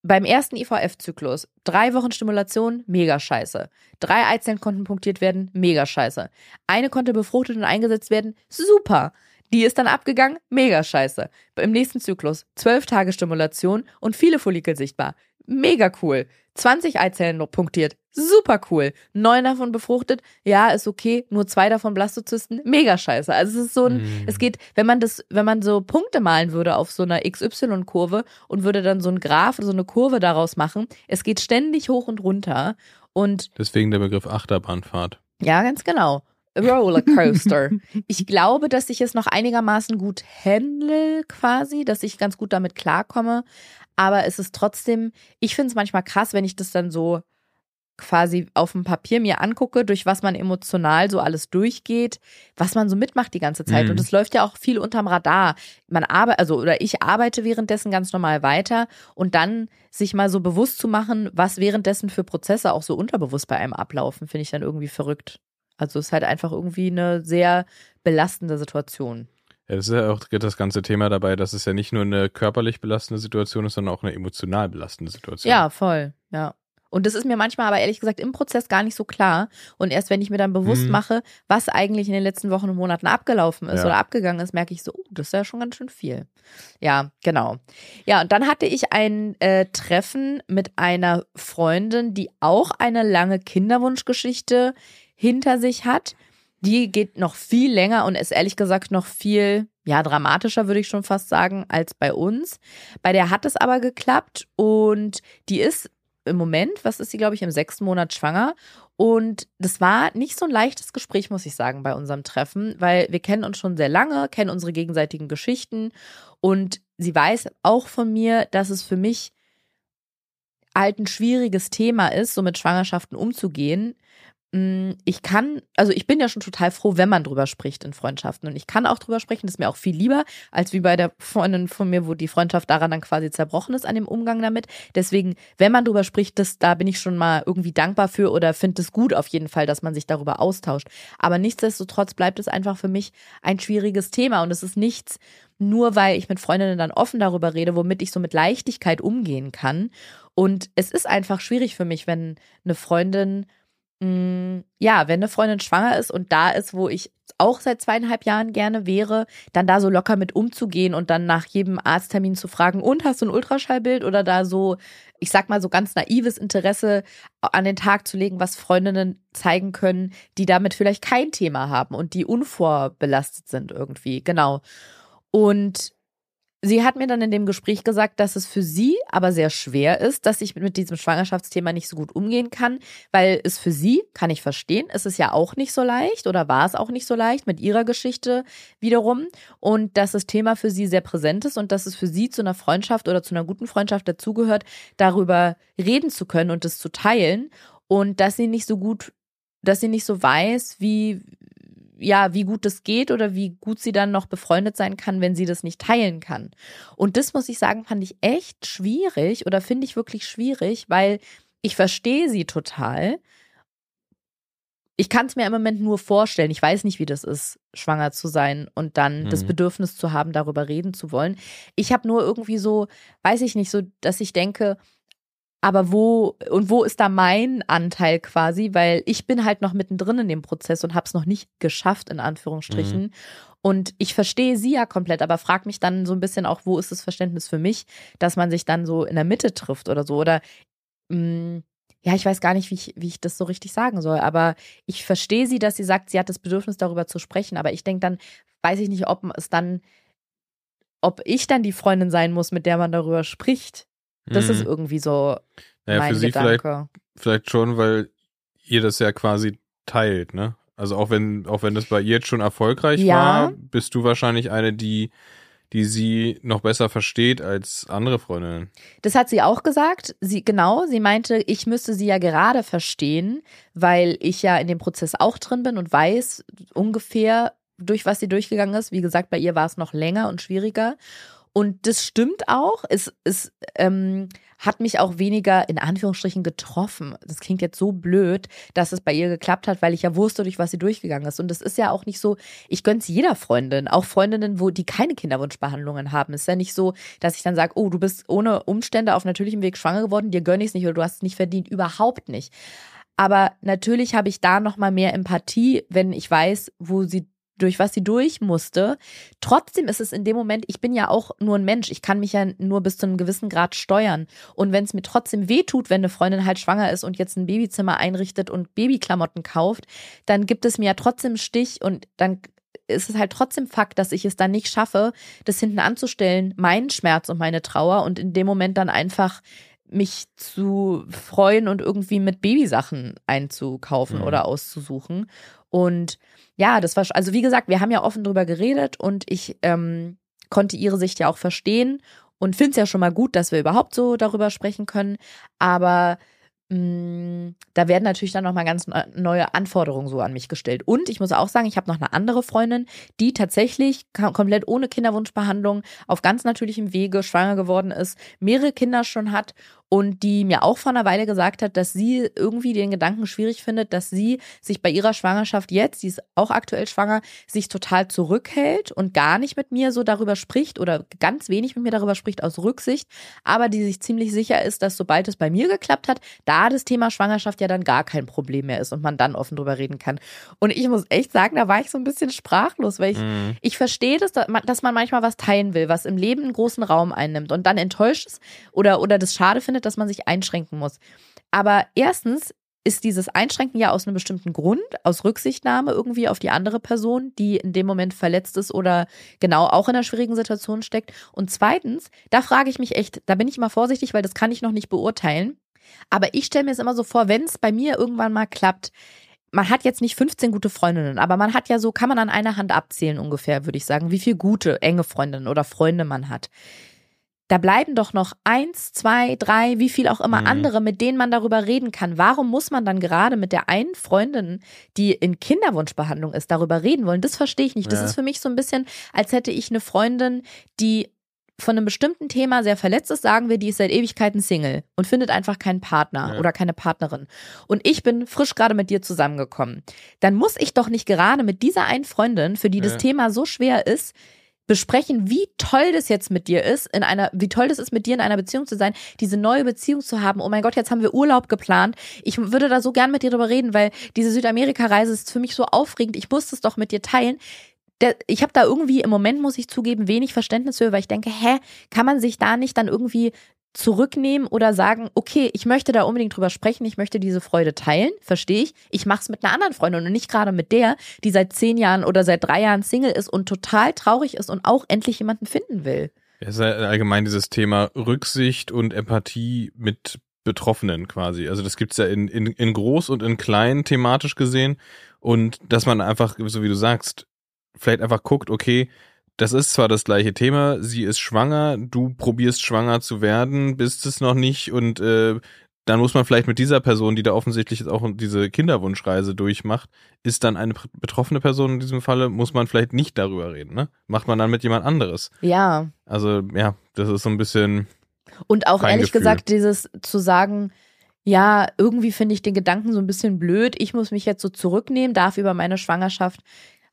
beim ersten IVF-Zyklus, drei Wochen Stimulation, mega scheiße. Drei Eizellen konnten punktiert werden, mega scheiße. Eine konnte befruchtet und eingesetzt werden, super. Die ist dann abgegangen, mega scheiße. Im nächsten Zyklus, zwölf Tage Stimulation und viele Follikel sichtbar, mega cool. 20 Eizellen noch punktiert, super cool. Neun davon befruchtet, ja, ist okay. Nur zwei davon Blastozysten, mega scheiße. Also es ist so ein, Mhm. es geht, wenn man das, wenn man so Punkte malen würde auf so einer XY-Kurve und würde dann so ein Graph, so eine Kurve daraus machen, es geht ständig hoch und runter. Und Deswegen der Begriff Achterbahnfahrt. ja, ganz genau. Rollercoaster. *laughs* ich glaube, dass ich es noch einigermaßen gut handle, quasi, dass ich ganz gut damit klarkomme. Aber es ist trotzdem, ich finde es manchmal krass, wenn ich das dann so quasi auf dem Papier mir angucke, durch was man emotional so alles durchgeht, was man so mitmacht die ganze Zeit. Mhm. Und es läuft ja auch viel unterm Radar. Man arbeitet, also, oder ich arbeite währenddessen ganz normal weiter und dann sich mal so bewusst zu machen, was währenddessen für Prozesse auch so unterbewusst bei einem ablaufen, finde ich dann irgendwie verrückt. Also es ist halt einfach irgendwie eine sehr belastende Situation. Ja, das ist ja auch das ganze Thema dabei, dass es ja nicht nur eine körperlich belastende Situation ist, sondern auch eine emotional belastende Situation. Ja, voll, ja. Und das ist mir manchmal aber ehrlich gesagt im Prozess gar nicht so klar. Und erst wenn ich mir dann bewusst Mhm. mache, was eigentlich in den letzten Wochen und Monaten abgelaufen ist Ja. oder abgegangen ist, merke ich so, oh, das ist ja schon ganz schön viel. Ja, genau. Ja, und dann hatte ich ein äh, Treffen mit einer Freundin, die auch eine lange Kinderwunschgeschichte hinter sich hat. Die geht noch viel länger und ist ehrlich gesagt noch viel, ja, dramatischer, würde ich schon fast sagen, als bei uns. Bei der hat es aber geklappt und die ist im Moment, was ist sie, glaube ich, im sechsten Monat schwanger. Und das war nicht so ein leichtes Gespräch, muss ich sagen, bei unserem Treffen, weil wir kennen uns schon sehr lange, kennen unsere gegenseitigen Geschichten und sie weiß auch von mir, dass es für mich halt ein schwieriges Thema ist, so mit Schwangerschaften umzugehen. Mm, Ich kann, also ich bin ja schon total froh, wenn man drüber spricht in Freundschaften. Und ich kann auch drüber sprechen, das ist mir auch viel lieber, als wie bei der Freundin von mir, wo die Freundschaft daran dann quasi zerbrochen ist, an dem Umgang damit. Deswegen, wenn man drüber spricht, das, da bin ich schon mal irgendwie dankbar für oder finde es gut auf jeden Fall, dass man sich darüber austauscht. Aber nichtsdestotrotz bleibt es einfach für mich ein schwieriges Thema. Und es ist nichts, nur weil ich mit Freundinnen dann offen darüber rede, womit ich so mit Leichtigkeit umgehen kann. Und es ist einfach schwierig für mich, wenn eine Freundin ja, wenn eine Freundin schwanger ist und da ist, wo ich auch seit zweieinhalb Jahren gerne wäre, dann da so locker mit umzugehen und dann nach jedem Arzttermin zu fragen, und hast du ein Ultraschallbild oder da so, ich sag mal so ganz naives Interesse an den Tag zu legen, was Freundinnen zeigen können, die damit vielleicht kein Thema haben und die unvorbelastet sind irgendwie. Genau. Und Sie hat mir dann in dem Gespräch gesagt, dass es für sie aber sehr schwer ist, dass ich mit diesem Schwangerschaftsthema nicht so gut umgehen kann, weil es für sie, kann ich verstehen, ist es ja auch nicht so leicht oder war es auch nicht so leicht mit ihrer Geschichte wiederum und dass das Thema für sie sehr präsent ist und dass es für sie zu einer Freundschaft oder zu einer guten Freundschaft dazugehört, darüber reden zu können und es zu teilen und dass sie nicht so gut, dass sie nicht so weiß, wie, ja, wie gut das geht oder wie gut sie dann noch befreundet sein kann, wenn sie das nicht teilen kann. Und das muss ich sagen, fand ich echt schwierig oder finde ich wirklich schwierig, weil ich verstehe sie total. Ich kann es mir im Moment nur vorstellen. Ich weiß nicht, wie das ist, schwanger zu sein und dann Mhm. das Bedürfnis zu haben, darüber reden zu wollen. Ich habe nur irgendwie so, weiß ich nicht, so, dass ich denke, aber wo und wo ist da mein Anteil quasi? Weil ich bin halt noch mittendrin in dem Prozess und habe es noch nicht geschafft, in Anführungsstrichen. Und ich verstehe sie ja komplett, aber frag mich dann so ein bisschen auch, wo ist das Verständnis für mich, dass man sich dann so in der Mitte trifft oder so? Oder mh, ja, ich weiß gar nicht, wie ich, wie ich das so richtig sagen soll, aber ich verstehe sie, dass sie sagt, sie hat das Bedürfnis, darüber zu sprechen, aber ich denke dann, weiß ich nicht, ob es dann, ob ich dann die Freundin sein muss, mit der man darüber spricht. Das Mhm. ist irgendwie so Naja, mein für sie vielleicht, Gedanke. vielleicht schon, weil ihr das ja quasi teilt, ne? Also auch wenn, auch wenn das bei ihr jetzt schon erfolgreich Ja. war, bist du wahrscheinlich eine, die, die sie noch besser versteht als andere Freundinnen. Das hat sie auch gesagt. Sie, genau, sie meinte, ich müsste sie ja gerade verstehen, weil ich ja in dem Prozess auch drin bin und weiß ungefähr, durch was sie durchgegangen ist. Wie gesagt, bei ihr war es noch länger und schwieriger. Und das stimmt auch. Es, es ähm, hat mich auch weniger in Anführungsstrichen getroffen. Das klingt jetzt so blöd, dass es bei ihr geklappt hat, weil ich ja wusste, durch was sie durchgegangen ist. Und es ist ja auch nicht so, ich gönn's jeder Freundin, auch Freundinnen, wo die keine Kinderwunschbehandlungen haben. Es ist ja nicht so, dass ich dann sage, oh, du bist ohne Umstände auf natürlichem Weg schwanger geworden, dir gönn ich's nicht oder du hast es nicht verdient. Überhaupt nicht. Aber natürlich habe ich da noch mal mehr Empathie, wenn ich weiß, wo sie durch was sie durch musste. Trotzdem ist es in dem Moment, ich bin ja auch nur ein Mensch. Ich kann mich ja nur bis zu einem gewissen Grad steuern. Und wenn es mir trotzdem weh tut, wenn eine Freundin halt schwanger ist und jetzt ein Babyzimmer einrichtet und Babyklamotten kauft, dann gibt es mir ja trotzdem Stich und dann ist es halt trotzdem Fakt, dass ich es dann nicht schaffe, das hinten anzustellen, meinen Schmerz und meine Trauer und in dem Moment dann einfach mich zu freuen und irgendwie mit Babysachen einzukaufen Mhm. oder auszusuchen. Und ja, das war, also wie gesagt, wir haben ja offen drüber geredet und ich ähm, konnte ihre Sicht ja auch verstehen und finde es ja schon mal gut, dass wir überhaupt so darüber sprechen können. Aber mh, da werden natürlich dann nochmal ganz ne- neue Anforderungen so an mich gestellt. Und ich muss auch sagen, ich habe noch eine andere Freundin, die tatsächlich komplett ohne Kinderwunschbehandlung auf ganz natürlichem Wege schwanger geworden ist, mehrere Kinder schon hat und die mir auch vor einer Weile gesagt hat, dass sie irgendwie den Gedanken schwierig findet, dass sie sich bei ihrer Schwangerschaft jetzt, sie ist auch aktuell schwanger, sich total zurückhält und gar nicht mit mir so darüber spricht oder ganz wenig mit mir darüber spricht aus Rücksicht, aber die sich ziemlich sicher ist, dass sobald es bei mir geklappt hat, da das Thema Schwangerschaft ja dann gar kein Problem mehr ist und man dann offen drüber reden kann. Und ich muss echt sagen, da war ich so ein bisschen sprachlos, weil ich Mhm. ich verstehe das, dass man- dass man manchmal was teilen will, was im Leben einen großen Raum einnimmt und dann enttäuscht ist oder, oder das schade findet, dass man sich einschränken muss. Aber erstens ist dieses Einschränken ja aus einem bestimmten Grund, aus Rücksichtnahme irgendwie auf die andere Person, die in dem Moment verletzt ist oder genau auch in einer schwierigen Situation steckt. Und zweitens, da frage ich mich echt, da bin ich immer vorsichtig, weil das kann ich noch nicht beurteilen. Aber ich stelle mir es immer so vor, wenn es bei mir irgendwann mal klappt, man hat jetzt nicht 15 gute Freundinnen, aber man hat ja so, kann man an einer Hand abzählen ungefähr, würde ich sagen, wie viele gute, enge Freundinnen oder Freunde man hat. Da bleiben doch noch eins, zwei, drei, wie viel auch immer Mhm. andere, mit denen man darüber reden kann. Warum muss man dann gerade mit der einen Freundin, die in Kinderwunschbehandlung ist, darüber reden wollen? Das verstehe ich nicht. Das Ja. ist für mich so ein bisschen, als hätte ich eine Freundin, die von einem bestimmten Thema sehr verletzt ist, sagen wir, die ist seit Ewigkeiten Single und findet einfach keinen Partner Ja. oder keine Partnerin. Und ich bin frisch gerade mit dir zusammengekommen. Dann muss ich doch nicht gerade mit dieser einen Freundin, für die das Ja. Thema so schwer ist, besprechen, wie toll das jetzt mit dir ist, in einer, wie toll das ist, mit dir in einer Beziehung zu sein, diese neue Beziehung zu haben. Oh mein Gott, jetzt haben wir Urlaub geplant. Ich würde da so gern mit dir drüber reden, weil diese Südamerika-Reise ist für mich so aufregend. Ich muss es doch mit dir teilen. Ich habe da irgendwie im Moment, muss ich zugeben, wenig Verständnis für, weil ich denke, hä, kann man sich da nicht dann irgendwie zurücknehmen oder sagen, okay, ich möchte da unbedingt drüber sprechen, ich möchte diese Freude teilen, verstehe ich. Ich mache es mit einer anderen Freundin und nicht gerade mit der, die seit zehn Jahren oder seit drei Jahren Single ist und total traurig ist und auch endlich jemanden finden will. Es ist allgemein dieses Thema Rücksicht und Empathie mit Betroffenen quasi. Also das gibt's ja in, in, in groß und in klein thematisch gesehen. Und dass man einfach, so wie du sagst, vielleicht einfach guckt, okay, das ist zwar das gleiche Thema, sie ist schwanger, du probierst schwanger zu werden, bist es noch nicht und äh, dann muss man vielleicht mit dieser Person, die da offensichtlich jetzt auch diese Kinderwunschreise durchmacht, ist dann eine betroffene Person in diesem Falle, muss man vielleicht nicht darüber reden, ne? Macht man dann mit jemand anderes. Ja. Also ja, das ist so ein bisschen. Und auch ehrlich Feingefühl. gesagt, dieses zu sagen, ja, irgendwie finde ich den Gedanken so ein bisschen blöd, ich muss mich jetzt so zurücknehmen, darf über meine Schwangerschaft,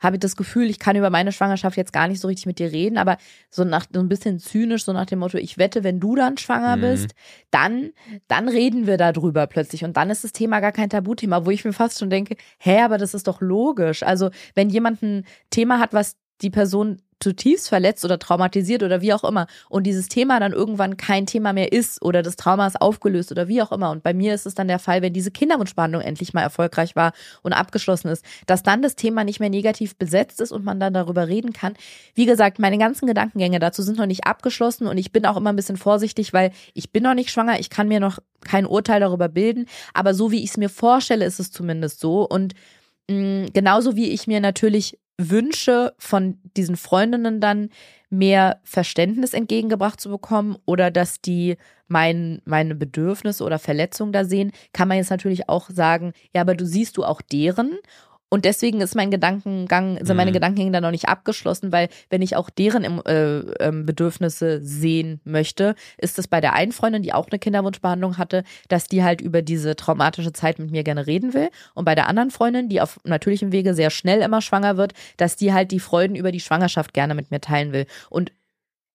habe ich das Gefühl, ich kann über meine Schwangerschaft jetzt gar nicht so richtig mit dir reden, aber so nach so ein bisschen zynisch, so nach dem Motto, ich wette, wenn du dann schwanger Mhm. bist, dann, dann reden wir darüber plötzlich und dann ist das Thema gar kein Tabuthema, wo ich mir fast schon denke, hä, aber das ist doch logisch. Also wenn jemand ein Thema hat, was die Person zutiefst verletzt oder traumatisiert oder wie auch immer und dieses Thema dann irgendwann kein Thema mehr ist oder das Trauma ist aufgelöst oder wie auch immer. Und bei mir ist es dann der Fall, wenn diese Kinderwunschbehandlung endlich mal erfolgreich war und abgeschlossen ist, dass dann das Thema nicht mehr negativ besetzt ist und man dann darüber reden kann. Wie gesagt, meine ganzen Gedankengänge dazu sind noch nicht abgeschlossen und ich bin auch immer ein bisschen vorsichtig, weil ich bin noch nicht schwanger, ich kann mir noch kein Urteil darüber bilden, aber so wie ich es mir vorstelle, ist es zumindest so und mh, genauso wie ich mir natürlich wünsche, von diesen Freundinnen dann mehr Verständnis entgegengebracht zu bekommen oder dass die mein, meine Bedürfnisse oder Verletzungen da sehen, kann man jetzt natürlich auch sagen, ja, aber du siehst du auch deren und deswegen ist mein Gedankengang, sind meine Mhm. Gedankengänge da noch nicht abgeschlossen, weil wenn ich auch deren äh, ähm, Bedürfnisse sehen möchte, ist es bei der einen Freundin, die auch eine Kinderwunschbehandlung hatte, dass die halt über diese traumatische Zeit mit mir gerne reden will. Und bei der anderen Freundin, die auf natürlichem Wege sehr schnell immer schwanger wird, dass die halt die Freuden über die Schwangerschaft gerne mit mir teilen will. Und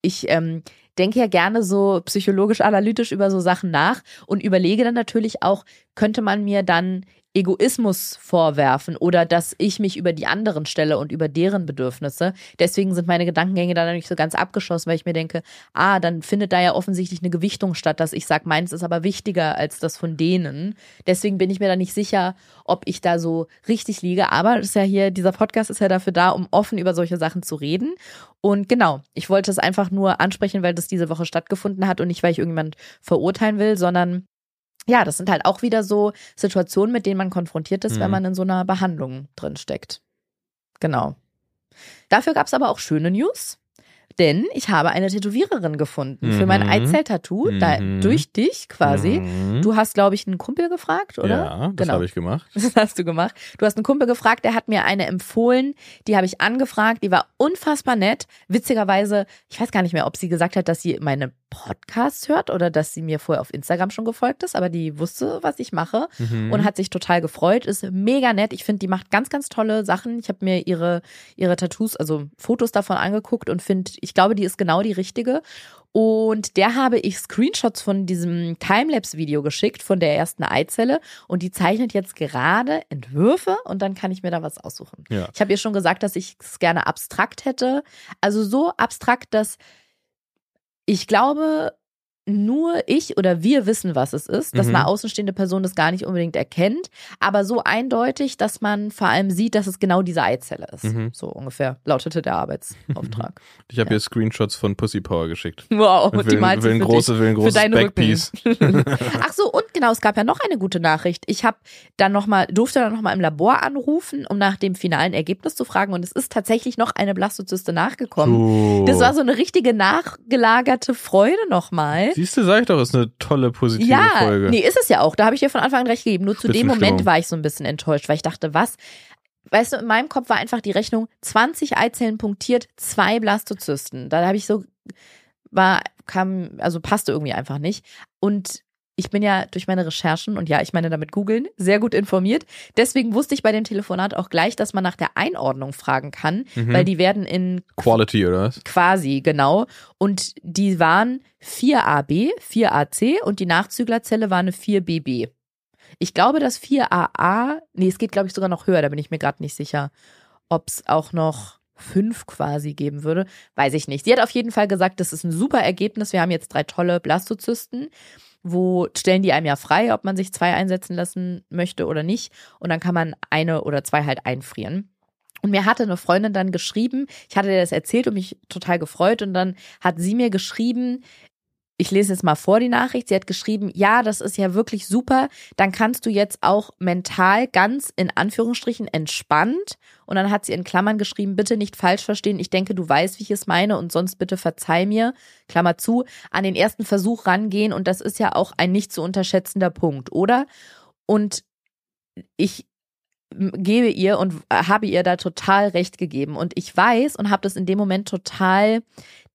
ich ähm, denke ja gerne so psychologisch analytisch über so Sachen nach und überlege dann natürlich auch, könnte man mir dann Egoismus vorwerfen oder dass ich mich über die anderen stelle und über deren Bedürfnisse. Deswegen sind meine Gedankengänge da nicht so ganz abgeschlossen, weil ich mir denke, ah, dann findet da ja offensichtlich eine Gewichtung statt, dass ich sage, meins ist aber wichtiger als das von denen. Deswegen bin ich mir da nicht sicher, ob ich da so richtig liege. Aber ist ja hier, dieser Podcast ist ja dafür da, um offen über solche Sachen zu reden. Und genau, ich wollte es einfach nur ansprechen, weil das diese Woche stattgefunden hat und nicht, weil ich irgendjemand verurteilen will, sondern ja, das sind halt auch wieder so Situationen, mit denen man konfrontiert ist, Mhm. wenn man in so einer Behandlung drin steckt. Genau. Dafür gab es aber auch schöne News. Denn ich habe eine Tätowiererin gefunden für mein Mhm. Eizell-Tattoo, da, Mhm. durch dich quasi. Mhm. Du hast, glaube ich, einen Kumpel gefragt, oder? Ja, das Genau. habe ich gemacht. *laughs* Das hast du gemacht. Du hast einen Kumpel gefragt, der hat mir eine empfohlen. Die habe ich angefragt. Die war unfassbar nett. Witzigerweise, ich weiß gar nicht mehr, ob sie gesagt hat, dass sie meine Podcasts hört oder dass sie mir vorher auf Instagram schon gefolgt ist, aber die wusste, was ich mache Mhm. und hat sich total gefreut. Ist mega nett. Ich finde, die macht ganz, ganz tolle Sachen. Ich habe mir ihre, ihre Tattoos, also Fotos davon angeguckt und finde, ich glaube, die ist genau die richtige. Und der habe ich Screenshots von diesem Timelapse-Video geschickt von der ersten Eizelle und die zeichnet jetzt gerade Entwürfe und dann kann ich mir da was aussuchen. Ja. Ich habe ihr schon gesagt, dass ich es gerne abstrakt hätte. Also so abstrakt, dass ich glaube, nur ich oder wir wissen, was es ist, dass Mhm. eine außenstehende Person das gar nicht unbedingt erkennt, aber so eindeutig, dass man vor allem sieht, dass es genau diese Eizelle ist. Mhm. So ungefähr lautete der Arbeitsauftrag. *laughs* Ich habe Ja. ihr Screenshots von Pussy Power geschickt. Wow, Und die malt will ein für große, will ein großes Backpiece. *laughs* *laughs* Ach so, und genau, es gab ja noch eine gute Nachricht. Ich habe dann noch mal, durfte dann nochmal im Labor anrufen, um nach dem finalen Ergebnis zu fragen. Und es ist tatsächlich noch eine Blastozyste nachgekommen. So. Das war so eine richtige nachgelagerte Freude nochmal. Siehst du, sag ich doch, ist eine tolle, positive Ja, Folge. nee, ist es ja auch. Da habe ich dir von Anfang an recht gegeben. Nur zu dem. Moment war ich so ein bisschen enttäuscht, weil ich dachte, was? Weißt du, in meinem Kopf war einfach die Rechnung 20 Eizellen punktiert, zwei Blastozysten. Da habe ich so, war, kam, also passte irgendwie einfach nicht. Und ich bin ja durch meine Recherchen und ja, ich meine damit googeln, sehr gut informiert. Deswegen wusste ich bei dem Telefonat auch gleich, dass man nach der Einordnung fragen kann, Mhm. weil die werden in Quality, oder was? Quasi, genau. Und die waren 4AB, 4AC und die Nachzüglerzelle war eine 4BB. Ich glaube, dass 4AA, nee, es geht, glaube ich, sogar noch höher, da bin ich mir gerade nicht sicher, ob es auch noch fünf quasi geben würde. Weiß ich nicht. Sie hat auf jeden Fall gesagt, das ist ein super Ergebnis. Wir haben jetzt drei tolle Blastozysten. Wo stellen die einem ja frei, ob man sich zwei einsetzen lassen möchte oder nicht. Und dann kann man eine oder zwei halt einfrieren. Und mir hatte eine Freundin dann geschrieben, ich hatte ihr das erzählt und mich total gefreut. Und dann hat sie mir geschrieben, ich lese jetzt mal vor die Nachricht. Sie hat geschrieben, ja, das ist ja wirklich super. Dann kannst du jetzt auch mental ganz in Anführungsstrichen entspannt. Und dann hat sie in Klammern geschrieben, bitte nicht falsch verstehen. Ich denke, du weißt, wie ich es meine und sonst bitte verzeih mir. Klammer zu, an den ersten Versuch rangehen. Und das ist ja auch ein nicht zu unterschätzender Punkt, oder? Und ich gebe ihr und habe ihr da total recht gegeben. Und ich weiß und habe das in dem Moment total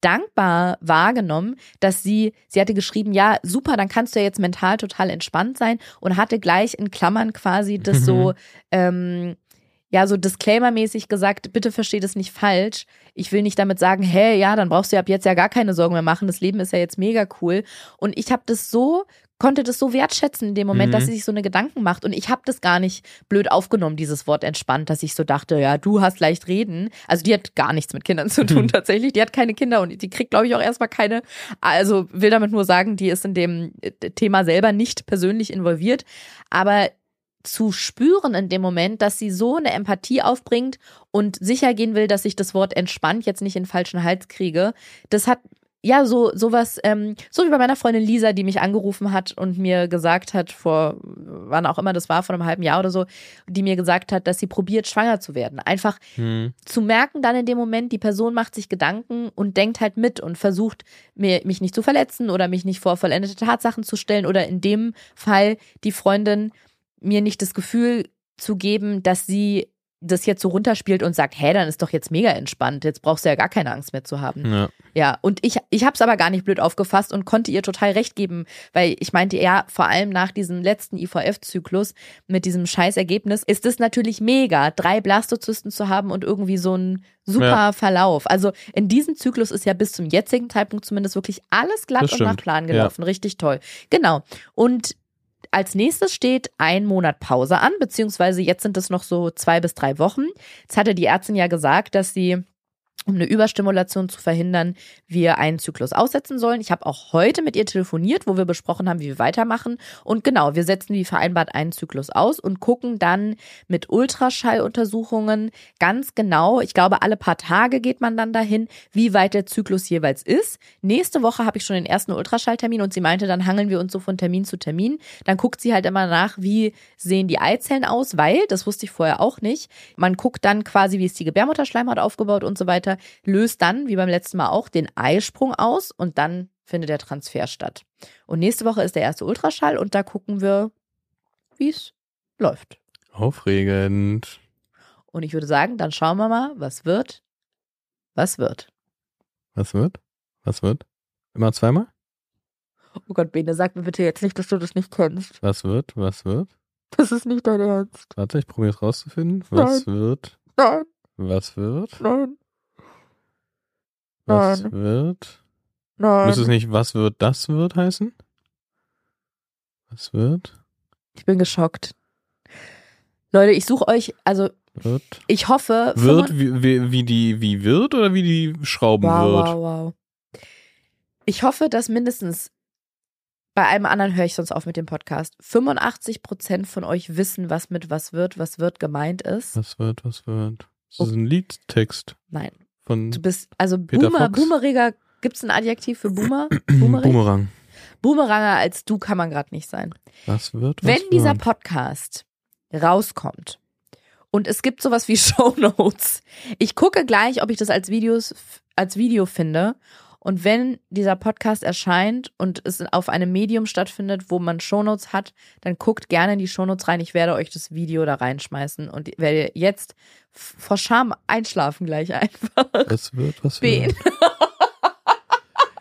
dankbar wahrgenommen, dass sie, sie hatte geschrieben, ja, super, dann kannst du ja jetzt mental total entspannt sein und hatte gleich in Klammern quasi das so, ähm, ja, so disclaimermäßig gesagt, bitte versteh das nicht falsch. Ich will nicht damit sagen, hey, ja, dann brauchst du ab jetzt ja gar keine Sorgen mehr machen. Das Leben ist ja jetzt mega cool. Und ich habe das so konnte das so wertschätzen in dem Moment, Mhm. dass sie sich so eine Gedanken macht. Und ich habe das gar nicht blöd aufgenommen, dieses Wort entspannt, dass ich so dachte, ja, du hast leicht reden. Also die hat gar nichts mit Kindern zu tun tatsächlich. Die hat keine Kinder und die kriegt, glaube ich, auch erstmal keine. Also will damit nur sagen, die ist in dem äh, Thema selber nicht persönlich involviert. Aber zu spüren in dem Moment, dass sie so eine Empathie aufbringt und sicher gehen will, dass ich das Wort entspannt jetzt nicht in den falschen Hals kriege, das hat ja so sowas, ähm, so wie bei meiner Freundin Lisa, die mich angerufen hat und mir gesagt hat, vor wann auch immer das war, vor einem halben Jahr oder so, die mir gesagt hat, dass sie probiert, schwanger zu werden. Einfach Hm. zu merken dann in dem Moment, die Person macht sich Gedanken und denkt halt mit und versucht, mir, mich nicht zu verletzen oder mich nicht vor vollendete Tatsachen zu stellen oder in dem Fall die Freundin mir nicht das Gefühl zu geben, dass sie das jetzt so runterspielt und sagt, hä, dann ist doch jetzt mega entspannt, jetzt brauchst du ja gar keine Angst mehr zu haben. Ja. Ja, und ich, ich habe es aber gar nicht blöd aufgefasst und konnte ihr total recht geben, weil ich meinte, ja, vor allem nach diesem letzten IVF-Zyklus mit diesem scheiß Ergebnis ist es natürlich mega, drei Blastozysten zu haben und irgendwie so ein super Ja. Verlauf. Also in diesem Zyklus ist ja bis zum jetzigen Zeitpunkt zumindest wirklich alles glatt und nach. Plan gelaufen. Richtig toll. Genau. Und als nächstes steht ein Monat Pause an, beziehungsweise jetzt sind es noch so zwei bis drei Wochen. Jetzt hatte die Ärztin ja gesagt, dass sie um eine Überstimulation zu verhindern, wir einen Zyklus aussetzen sollen. Ich habe auch heute mit ihr telefoniert, wo wir besprochen haben, wie wir weitermachen. Und genau, wir setzen wie vereinbart einen Zyklus aus und gucken dann mit Ultraschalluntersuchungen ganz genau, ich glaube, alle paar Tage geht man dann dahin, wie weit der Zyklus jeweils ist. Nächste Woche habe ich schon den ersten Ultraschalltermin und sie meinte, dann hangeln wir uns so von Termin zu Termin. Dann guckt sie halt immer nach, wie sehen die Eizellen aus, weil, das wusste ich vorher auch nicht, man guckt dann quasi, wie ist die Gebärmutterschleimhaut aufgebaut und so weiter, löst dann, wie beim letzten Mal auch, den Eisprung aus und dann findet der Transfer statt. Und nächste Woche ist der erste Ultraschall und da gucken wir, wie es läuft. Aufregend. Und ich würde sagen, dann schauen wir mal, was wird, was wird. Was wird? Was wird? Immer zweimal? Oh Gott, Bene, sag mir bitte jetzt nicht, dass du das nicht kennst. Was wird? Was wird? Das ist nicht dein Ernst. Warte, ich probiere es rauszufinden. Was wird? Nein, Was wird? nein, Was Nein. wird? nein. Müsste es nicht was wird, das wird heißen? Was wird? Ich bin geschockt. Leute, ich suche euch, also Wird? ich hoffe. Wird, 25 wie, wie, wie die, wie wird oder wie die Schrauben Wow, wird? wow, wow. Ich hoffe, dass mindestens bei allem anderen höre ich sonst auf mit dem Podcast. 85 Prozent von euch wissen, was mit was wird, was wird gemeint ist. Was wird, was wird? Das Oh. ist ein Liedtext Nein, von du bist also Peter Boomer, Fox. Boomeriger. Gibt es ein Adjektiv für Boomer? Boomerig? *clears throat* Boomerang. Boomeranger als du kann man gerade nicht sein. Was wird, was Wenn dieser wird? Podcast rauskommt und es gibt sowas wie *laughs* Shownotes, ich gucke gleich, ob ich das als Videos als Video finde. Und wenn dieser Podcast erscheint und es auf einem Medium stattfindet, wo man Shownotes hat, dann guckt gerne in die Shownotes rein. Ich werde euch das Video da reinschmeißen und werde jetzt vor Scham einschlafen gleich einfach. Was wird, was wird?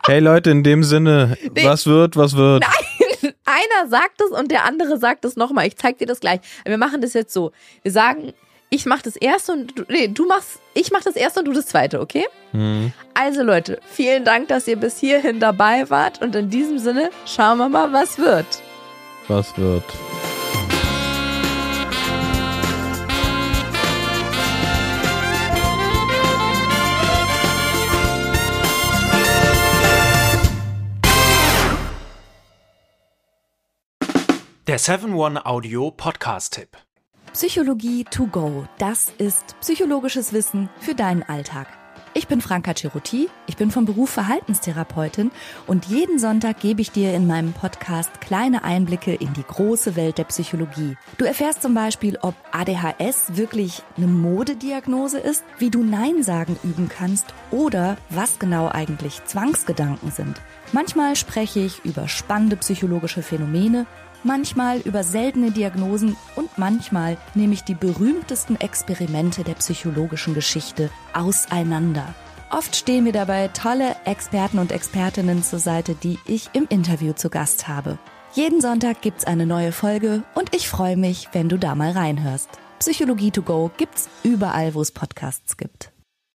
Hey Leute, in dem Sinne, Nee. was wird, was wird? *laughs* Einer sagt es und der andere sagt es nochmal. Ich zeig dir das gleich. Wir machen das jetzt so. Wir sagen, ich mach das erste und du, nee, du machst, ich mach das erste und du das zweite, okay? Hm. Also Leute, vielen Dank, dass ihr bis hierhin dabei wart und in diesem Sinne schauen wir mal, was wird. Was wird? Der 7-One Audio Podcast-Tipp. Psychologie to go, das ist psychologisches Wissen für deinen Alltag. Ich bin Franka Ceruti, ich bin vom Beruf Verhaltenstherapeutin und jeden Sonntag gebe ich dir in meinem Podcast kleine Einblicke in die große Welt der Psychologie. Du erfährst zum Beispiel, ob ADHS wirklich eine Modediagnose ist, wie du Nein sagen üben kannst oder was genau eigentlich Zwangsgedanken sind. Manchmal spreche ich über spannende psychologische Phänomene, manchmal über seltene Diagnosen und manchmal nehme ich die berühmtesten Experimente der psychologischen Geschichte auseinander. Oft stehen mir dabei tolle Experten und Expertinnen zur Seite, die ich im Interview zu Gast habe. Jeden Sonntag gibt's eine neue Folge und ich freue mich, wenn du da mal reinhörst. Psychologie to go gibt's überall, wo es Podcasts gibt.